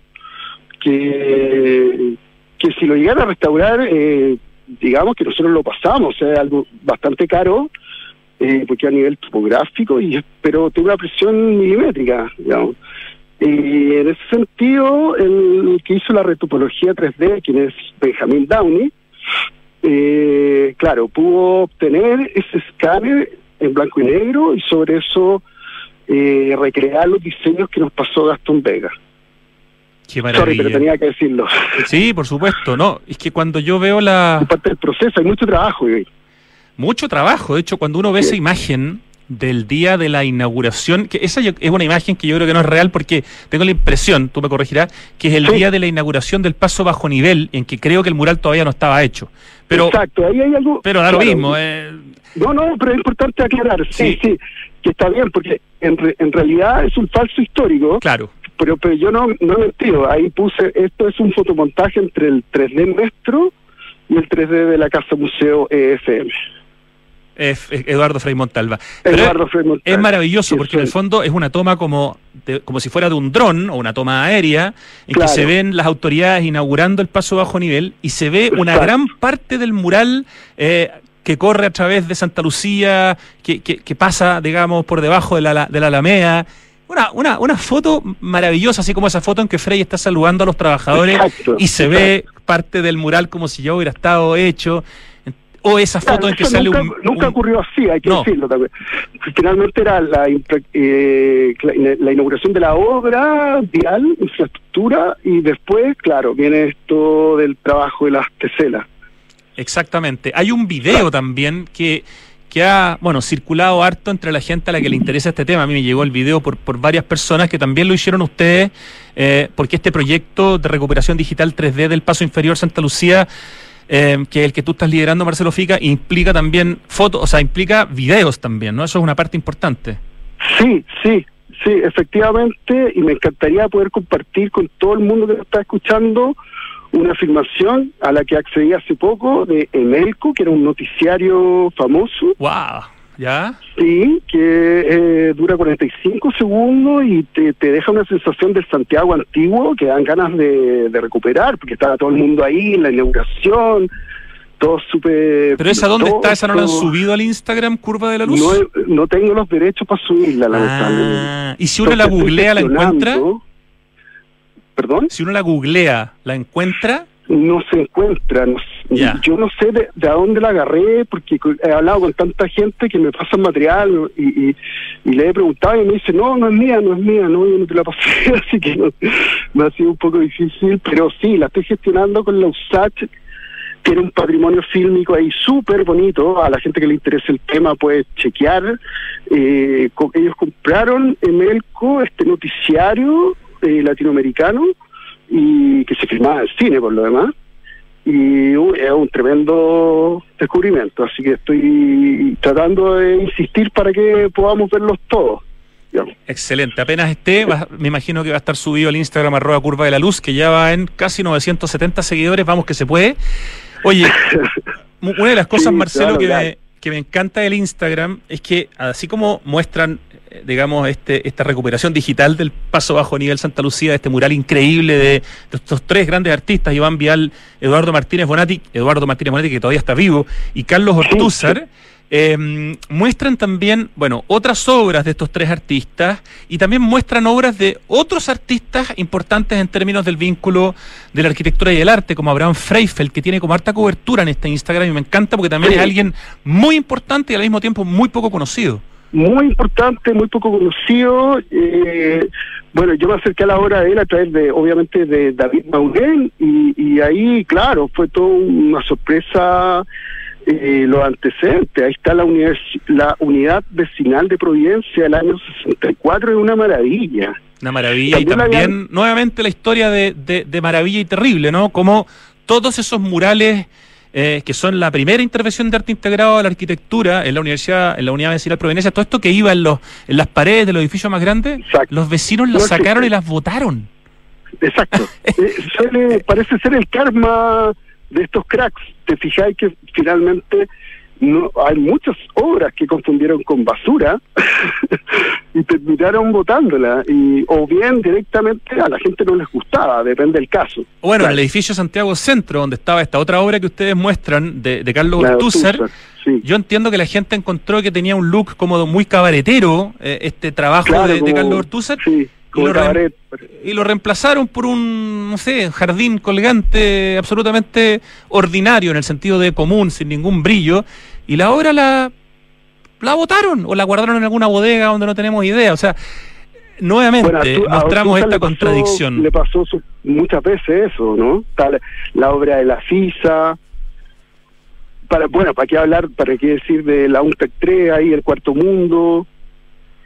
S3: que, que si lo llegara a restaurar, eh, digamos que nosotros lo pasamos, sea, algo bastante caro, eh, porque a nivel topográfico, y, pero tiene una presión milimétrica, digamos. Y en ese sentido, el que hizo la retopología 3D, quien es Benjamin Downey, eh, claro, pudo obtener ese escáner en blanco y negro y sobre eso eh, recrear los diseños que nos pasó Gastón Vega.
S2: Qué maravilla. Sorry,
S3: pero tenía que decirlo.
S2: Sí, por supuesto, no. Es que cuando yo veo la.
S3: parte del proceso, hay mucho trabajo.
S2: Mucho trabajo. De hecho, cuando uno ve esa imagen, del día de la inauguración, que esa es una imagen que yo creo que no es real porque tengo la impresión, tú me corregirás, que es el día de la inauguración del paso bajo nivel, en que creo que el mural todavía no estaba hecho. Pero,
S3: Exacto, ahí hay algo...
S2: Pero da lo mismo. Eh.
S3: No, no, pero es importante aclarar, sí, sí, que está bien, porque en, en realidad es un falso histórico.
S2: Claro.
S3: Pero, pero yo no, no he mentido, ahí puse, esto es un fotomontaje entre el 3D nuestro y el 3D de la Casa Museo EFM.
S2: Eduardo Frei Montalva.
S3: Eduardo
S2: Es maravilloso porque en el fondo es una toma como, como si fuera de un dron o una toma aérea en que se ven las autoridades inaugurando el paso bajo nivel y se ve una gran parte del mural eh, que corre a través de Santa Lucía, que, que, pasa, digamos, por debajo de la, de la Alameda. Una, una, una foto maravillosa, así como esa foto en que Frey está saludando a los trabajadores y se ve parte del mural como si ya hubiera estado hecho o esa foto en que sale
S3: nunca,
S2: un,
S3: Nunca ocurrió así, hay que decirlo también. Finalmente era eh, la, la, inauguración de la obra, vial, infraestructura, y después, claro, viene esto del trabajo de las teselas.
S2: Exactamente. Hay un video también que que ha, bueno, circulado harto entre la gente a la que le interesa este tema. A mí me llegó el video por, por varias personas que también lo hicieron ustedes, eh, porque este proyecto de recuperación digital 3D del Paso Inferior Santa Lucía eh, que el que tú estás liderando, Marcelo Fica, implica también fotos, o sea, implica videos también, ¿no? Eso es una parte importante.
S3: Sí, sí, sí, efectivamente, y me encantaría poder compartir con todo el mundo que lo está escuchando una afirmación a la que accedí hace poco de Emelco, que era un noticiario famoso.
S2: ¡Wow! ¿Ya?
S3: Sí, que eh, dura 45 segundos y te, te, deja una sensación del Santiago antiguo que dan ganas de, de recuperar, porque estaba todo el mundo ahí en la inauguración, todo súper...
S2: ¿Pero esa dónde está? ¿Esa no la han subido al Instagram, Curva de la Luz?
S3: No, no tengo los derechos para subirla,
S2: ah, ¿Y si uno la googlea, la encuentra?
S3: ¿Perdón?
S2: Si uno la googlea, ¿la encuentra?
S3: No se encuentra. No, Yo no sé de, de, dónde la agarré, porque he hablado con tanta gente que me pasa material y, y, y, le he preguntado y me dice, no, no es mía, no es mía, no, yo no te la pasé, así que no, me ha sido un poco difícil, pero sí, la estoy gestionando con la USACH tiene un patrimonio fílmico ahí súper bonito. A la gente que le interese el tema puede chequear. Eh, ellos compraron en Melco este noticiario eh, latinoamericano y que se filmaba en cine por lo demás. Y uh, es un tremendo descubrimiento. Así que estoy tratando de insistir para que podamos verlos todos. Digamos.
S2: Excelente. Apenas esté, va, me imagino que va a estar subido al Instagram arroba curva de la luz, que ya va en casi 970 seguidores. Vamos que se puede. Oye, una de las cosas, sí, Marcelo, claro, que, me, que me encanta del Instagram es que así como muestran, digamos, este, esta recuperación digital del paso bajo nivel Santa Lucía, de este mural increíble de, de estos tres grandes artistas, Iván Vial, Eduardo Martínez Bonati, Eduardo Martínez Bonati, que todavía está vivo, y Carlos Ortúzar. Eh, muestran también, bueno, otras obras de estos tres artistas y también muestran obras de otros artistas importantes en términos del vínculo de la arquitectura y el arte, como Abraham Freifeld, que tiene como harta cobertura en este Instagram y me encanta porque también es alguien muy importante y al mismo tiempo muy poco conocido.
S3: Muy importante, muy poco conocido. Eh, bueno, yo me acerqué a la obra de él a través de, obviamente, de David Maurén y, y ahí, claro, fue toda una sorpresa eh, los antecedentes. Ahí está la, la unidad vecinal de Providencia del año 64, es una maravilla.
S2: Una maravilla también y también nuevamente la historia de, de, de, maravilla y terrible, ¿no? Como todos esos murales eh, que son la primera intervención de arte integrado a la arquitectura en la universidad, en la unidad vecinal Providencia, todo esto que iba en los en las paredes de los edificios más grandes, Exacto. los vecinos las no, sacaron y las votaron.
S3: Exacto. eh, suele, parece ser el karma de estos cracks. Te fijáis que finalmente no hay muchas obras que confundieron con basura y terminaron votándola y o bien directamente a la gente no les gustaba depende del caso
S2: bueno claro. en el edificio Santiago Centro donde estaba esta otra obra que ustedes muestran de, de Carlos Ortúzar sí. yo entiendo que la gente encontró que tenía un look como muy cabaretero eh, este trabajo
S3: claro,
S2: de,
S3: como,
S2: de, Carlos Ortúzar
S3: sí.
S2: Y lo, re, y lo, reemplazaron por un, no sé, jardín colgante absolutamente ordinario en el sentido de común, sin ningún brillo, y la obra la, la votaron o la guardaron en alguna bodega donde no tenemos idea. O sea, nuevamente bueno, tú, mostramos esta
S3: le pasó,
S2: contradicción.
S3: Le pasó su, muchas veces eso, ¿no? Tal, la obra de la FISA. Para, bueno, ¿para qué hablar, para qué decir de la UNTEC 3, ahí el Cuarto Mundo?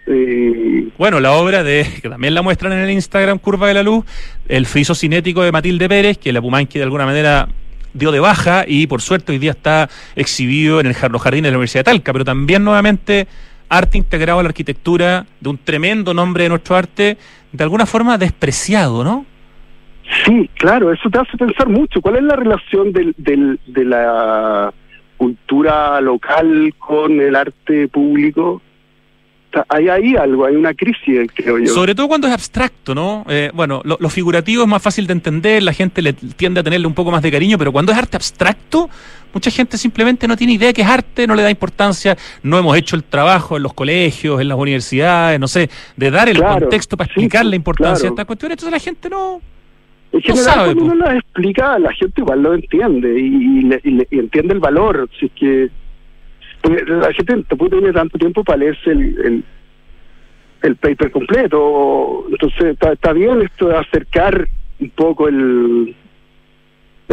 S2: Eh... Bueno, la obra de, que también la muestran en el Instagram Curva de la Luz, el friso cinético de Matilde Pérez, que la Pumanqui de alguna manera dio de baja y por suerte hoy día está exhibido en el los jardines de la Universidad de Talca, pero también nuevamente arte integrado a la arquitectura de un tremendo nombre de nuestro arte, de alguna forma despreciado, ¿no?
S3: Sí, claro, eso te hace pensar mucho. ¿Cuál es la relación del, del, de la cultura local con el arte público? Hay ahí algo, hay una crisis, creo yo.
S2: Sobre todo cuando es abstracto, ¿no? Eh, bueno, lo, lo, figurativo es más fácil de entender, la gente le tiende a tenerle un poco más de cariño, pero cuando es arte abstracto, mucha gente simplemente no tiene idea que es arte, no le da importancia, no hemos hecho el trabajo en los colegios, en las universidades, no sé, de dar el claro, contexto para explicar sí, la importancia claro. de estas cuestiones, entonces la gente no...
S3: En general, no sabe, cuando uno las explica, la gente igual lo entiende y, y, y, y entiende el valor, si es que la gente tampoco tiene tanto tiempo para leerse el, el, el paper completo. Entonces está, está bien esto de acercar un poco el,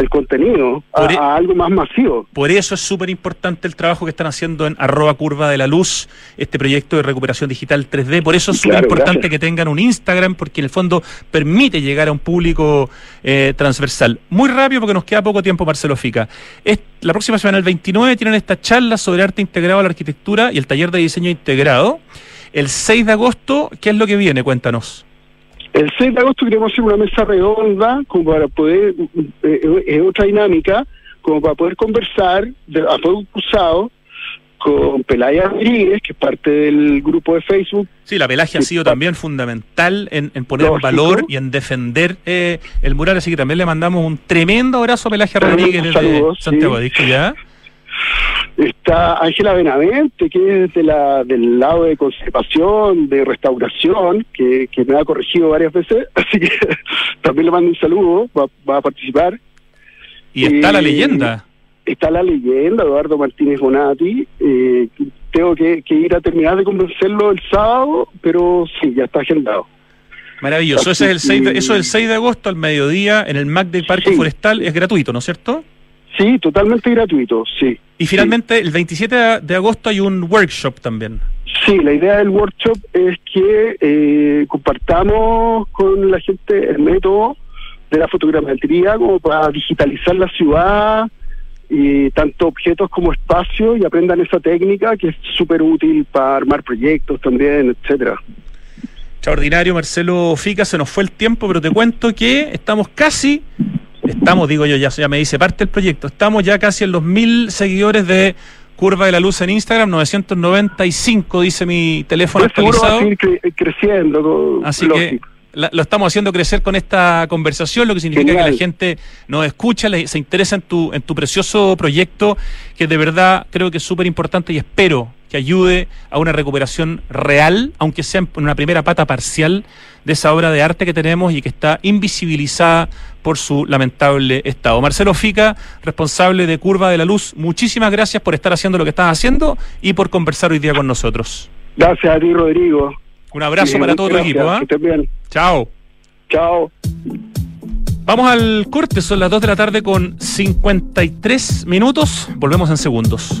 S3: el contenido a, e a, algo más masivo.
S2: Por eso es súper importante el trabajo que están haciendo en arroba curva de la luz, este proyecto de recuperación digital 3D. Por eso es súper importante que tengan un Instagram, porque en el fondo permite llegar a un público eh, transversal. Muy rápido, porque nos queda poco tiempo, Marcelo Fica. Es, la próxima semana, el 29, tienen esta charla sobre arte integrado a la arquitectura y el taller de diseño integrado. El 6 de agosto, ¿qué es lo que viene? Cuéntanos.
S3: El 6 de agosto queremos hacer una mesa redonda como para poder, eh, es otra dinámica, como para poder conversar de, a poder cruzado con Pelaya Rodríguez, que es parte del grupo de Facebook.
S2: Sí, la Pelagia ha sido también fundamental en, poner en valor y en defender eh, el mural, así que también le mandamos un tremendo abrazo a Pelagia Rodríguez desde Santiago Disco ya.
S3: Está Ángela Benavente, que es de la, del lado de conservación, de restauración, que, que me ha corregido varias veces, así que también le mando un saludo, va, a participar.
S2: Y está la leyenda.
S3: Está la leyenda, Eduardo Martínez Bonati. Eh, tengo que, ir a terminar de convencerlo el sábado, pero sí, ya está agendado.
S2: Maravilloso. Ese es el 6 de, eso es el 6 de agosto al mediodía en el MAC del Parque Forestal. Es gratuito, ¿no es cierto?
S3: Sí, totalmente gratuito, sí.
S2: Y finalmente, el 27 de agosto hay un workshop también.
S3: Sí, la idea del workshop es que eh, compartamos con la gente el método de la fotogrametría como para digitalizar la ciudad, y tanto objetos como espacios, y aprendan esa técnica que es súper útil para armar proyectos también, etcétera.
S2: Extraordinario, Marcelo Fica, se nos fue el tiempo, pero te cuento que estamos casi Estamos, digo yo, ya, ya me dice parte del proyecto. Estamos ya casi en los mil seguidores de Curva de la Luz en Instagram, 995 dice mi teléfono actualizado.
S3: creciendo.
S2: Así que lo estamos haciendo crecer con esta conversación, lo que significa que la gente nos escucha, se interesa en tu, en tu precioso proyecto, que de verdad creo que es súper importante y espero que ayude a una recuperación real, aunque sea en una primera pata parcial de esa obra de arte que tenemos y que está invisibilizada por su lamentable estado. Marcelo Fica, responsable de Curva de la Luz, muchísimas gracias por estar haciendo lo que estás haciendo y por conversar hoy día con nosotros.
S3: Gracias a ti, Rodrigo.
S2: Un abrazo para todo tu equipo. ¿ah? Chao.
S3: Chao.
S2: Vamos al corte, son las 2 de la tarde con 53 minutos. Volvemos en segundos.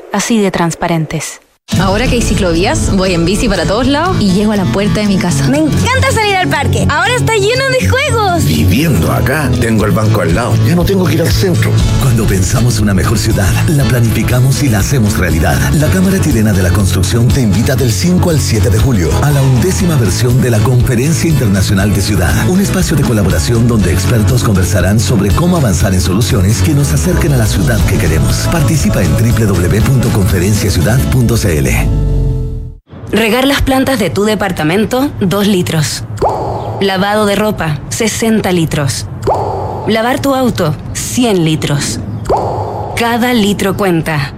S4: así de transparentes.
S5: Ahora que hay ciclovías, voy en bici para todos lados y llego a la puerta de mi casa.
S6: Me encanta salir al parque. Ahora está lleno de juegos.
S7: Viviendo acá, tengo el banco al lado. Ya no tengo que ir al centro.
S8: Cuando pensamos una mejor ciudad, la planificamos y la hacemos realidad. La Cámara Chilena de la Construcción te invita del 5 al 7 de julio a la undécima versión de la Conferencia Internacional de Ciudad. Un espacio de colaboración donde expertos conversarán sobre cómo avanzar en soluciones que nos acerquen a la ciudad que queremos. Participa en www.conferenciaciudad.cl
S9: Regar las plantas de tu departamento, 2 litros. Lavado de ropa, 60 litros. Lavar tu auto, 100 litros. Cada litro cuenta.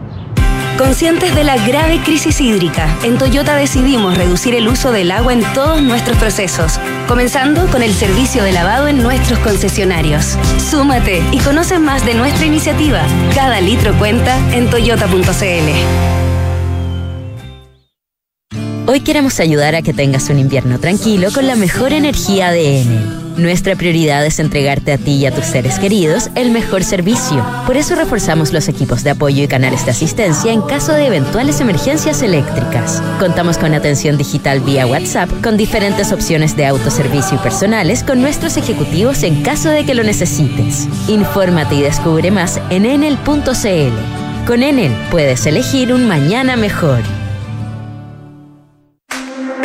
S9: Conscientes de la grave crisis hídrica, en Toyota decidimos reducir el uso del agua en todos nuestros procesos, comenzando con el servicio de lavado en nuestros concesionarios. Súmate y conoce más de nuestra iniciativa. Cada litro cuenta en toyota.cl. Hoy queremos ayudar a que tengas un invierno tranquilo con la mejor energía de Enel. Nuestra prioridad es entregarte a ti y a tus seres queridos el mejor servicio. Por eso reforzamos los equipos de apoyo y canales de asistencia en caso de eventuales emergencias eléctricas. Contamos con atención digital vía WhatsApp con diferentes opciones de autoservicio y personales con nuestros ejecutivos en caso de que lo necesites. Infórmate y descubre más en enel.cl. Con Enel puedes elegir un mañana mejor.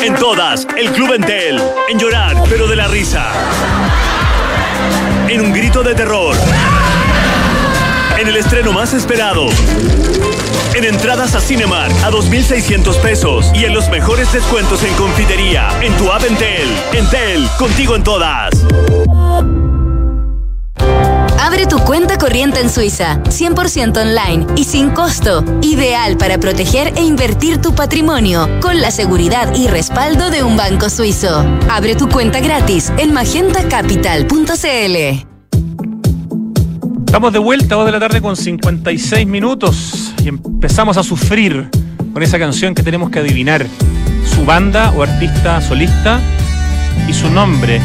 S10: En todas, el Club Entel. En llorar, pero de la risa. En un grito de terror. en el estreno más esperado. En entradas a Cinemark a 2.600 pesos y en los mejores descuentos en confitería, en tu app Entel. Entel, contigo en todas.
S9: Abre tu cuenta corriente en Suiza, 100% online y sin costo. Ideal para proteger e invertir tu patrimonio con la seguridad y respaldo de un banco suizo. Abre tu cuenta gratis en magentacapital.cl.
S2: Estamos de vuelta, 2 de la tarde con 56 minutos y empezamos a sufrir con esa canción que tenemos que adivinar. Su banda o artista solista y su nombre.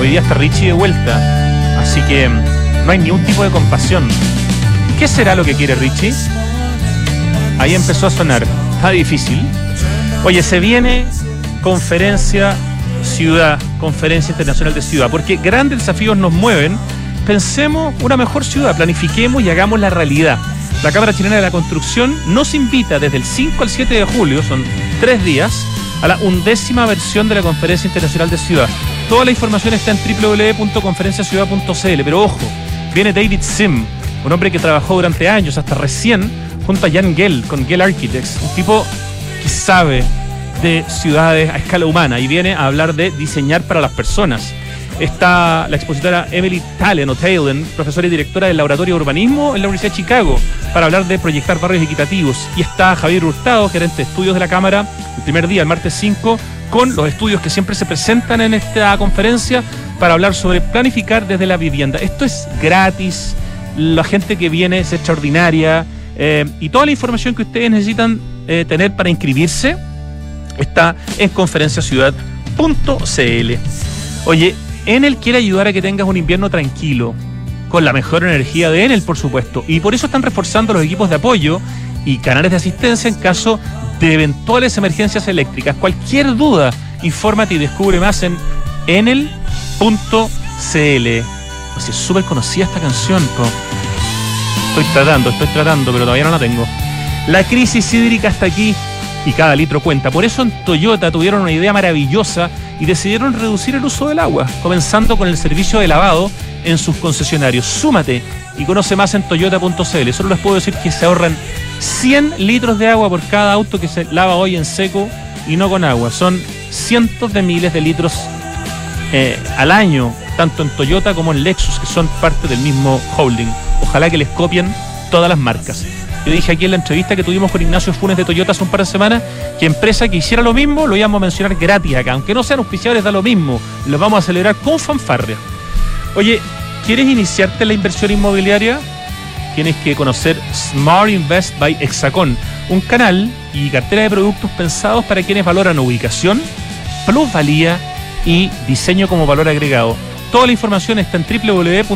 S2: Hoy día está Richie de vuelta, así que no hay ni un tipo de compasión. ¿Qué será lo que quiere Richie? Ahí empezó a sonar. Está difícil. Oye, se viene conferencia ciudad, conferencia internacional de ciudad, porque grandes desafíos nos mueven. Pensemos una mejor ciudad, planifiquemos y hagamos la realidad. La Cámara Chilena de la Construcción nos invita desde el 5 al 7 de julio, son tres días, a la undécima versión de la Conferencia Internacional de Ciudad. Toda la información está en www.conferenciaciudad.cl, pero ojo, viene David Sim, un hombre que trabajó durante años, hasta recién, junto a Jan Gell, con Gell Architects, un tipo que sabe de ciudades a escala humana y viene a hablar de diseñar para las personas. Está la expositora Emily Talen o Talen, profesora y directora del Laboratorio de Urbanismo en la Universidad de Chicago, para hablar de proyectar barrios equitativos. Y está Javier Hurtado, gerente de estudios de la Cámara, el primer día, el martes 5, con los estudios que siempre se presentan en esta conferencia para hablar sobre planificar desde la vivienda. Esto es gratis, la gente que viene es extraordinaria eh, y toda la información que ustedes necesitan eh, tener para inscribirse está en conferenciaciudad.cl. Oye, Enel quiere ayudar a que tengas un invierno tranquilo, con la mejor energía de Enel, por supuesto, y por eso están reforzando los equipos de apoyo y canales de asistencia en caso de eventuales emergencias eléctricas. Cualquier duda, infórmate y descubre más en es súper conocida esta canción, Estoy tratando, estoy tratando, pero todavía no la tengo. La crisis hídrica está aquí y cada litro cuenta. Por eso en Toyota tuvieron una idea maravillosa y decidieron reducir el uso del agua, comenzando con el servicio de lavado en sus concesionarios. Súmate y conoce más en toyota.cl. Solo les puedo decir que se ahorran 100 litros de agua por cada auto que se lava hoy en seco y no con agua. Son cientos de miles de litros eh, al año, tanto en Toyota como en Lexus, que son parte del mismo holding. Ojalá que les copien todas las marcas. Yo dije aquí en la entrevista que tuvimos con Ignacio Funes de Toyota hace un par de semanas que empresa que hiciera lo mismo lo íbamos a mencionar gratis acá. Aunque no sean auspiciadores, da lo mismo. Los vamos a celebrar con fanfarria. Oye, ¿quieres iniciarte en la inversión inmobiliaria? Tienes que conocer Smart Invest by Hexacon, un canal y cartera de productos pensados para quienes valoran ubicación, plusvalía y diseño como valor agregado. Toda la información está en www.hexacon.cl.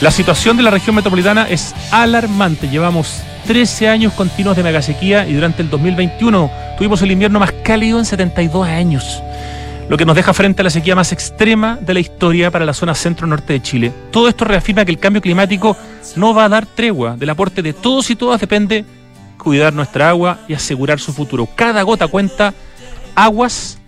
S2: La situación de la región metropolitana es alarmante. Llevamos 13 años continuos de megasequía y durante el 2021 tuvimos el invierno más cálido en 72 años, lo que nos deja frente a la sequía más extrema de la historia para la zona centro-norte de Chile. Todo esto reafirma que el cambio climático no va a dar tregua. Del aporte de todos y todas depende cuidar nuestra agua y asegurar su futuro. Cada gota cuenta aguas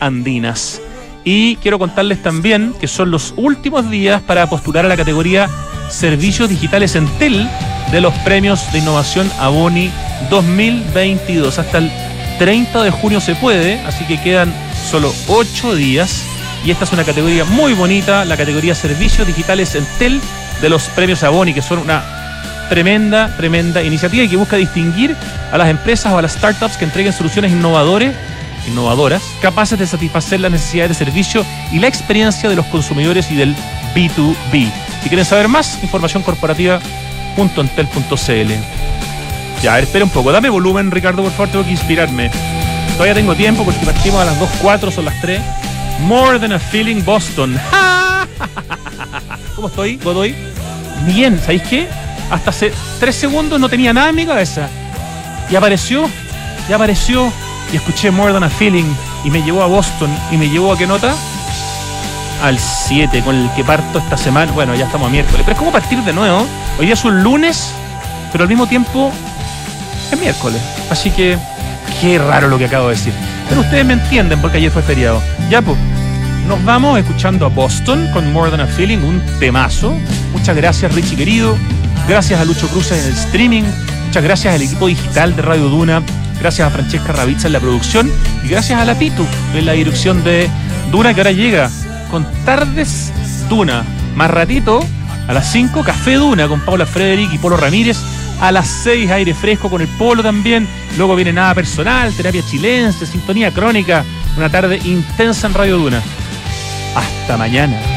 S2: andinas. Y quiero contarles también que son los últimos días para postular a la categoría Servicios Digitales Entel de los premios de innovación Aboni 2022. Hasta el 30 de junio se puede, así que quedan solo 8 días. Y esta es una categoría muy bonita, la categoría Servicios Digitales Entel de los premios Aboni, que son una tremenda, tremenda iniciativa y que busca distinguir a las empresas o a las startups que entreguen soluciones innovadoras innovadoras, capaces de satisfacer las necesidades de servicio y la experiencia de los consumidores y del B2B. Si quieren saber más, información corporativa.entel.cl. Ya, a ver, espera un poco. Dame volumen, Ricardo, por favor, tengo que inspirarme. Todavía tengo tiempo porque partimos a las 2.04, son las 3. More than a feeling Boston. ¿Cómo estoy, Godoy? Bien, ¿sabéis qué? Hasta hace 3 segundos no tenía nada en mi cabeza. Y apareció, y apareció y escuché More Than a Feeling y me llevó a Boston y me llevó a qué nota? Al 7, con el que parto esta semana. Bueno, ya estamos a miércoles. Pero es como partir de nuevo. Hoy día es un lunes, pero al mismo tiempo es miércoles. Así que, qué raro lo que acabo de decir. Pero ustedes me entienden porque ayer fue feriado. Ya, pues. Nos vamos escuchando a Boston con More Than a Feeling, un temazo. Muchas gracias, Richie querido. Gracias a Lucho Cruz en el streaming. Muchas gracias al equipo digital de Radio Duna. Gracias a Francesca Ravizza en la producción. Y gracias a la Pitu en la dirección de Duna, que ahora llega con Tardes Duna. Más ratito, a las 5, Café Duna con Paula Frederick y Polo Ramírez. A las 6, aire fresco con el Polo también. Luego viene nada personal, terapia chilense, sintonía crónica. Una tarde intensa en Radio Duna. Hasta mañana.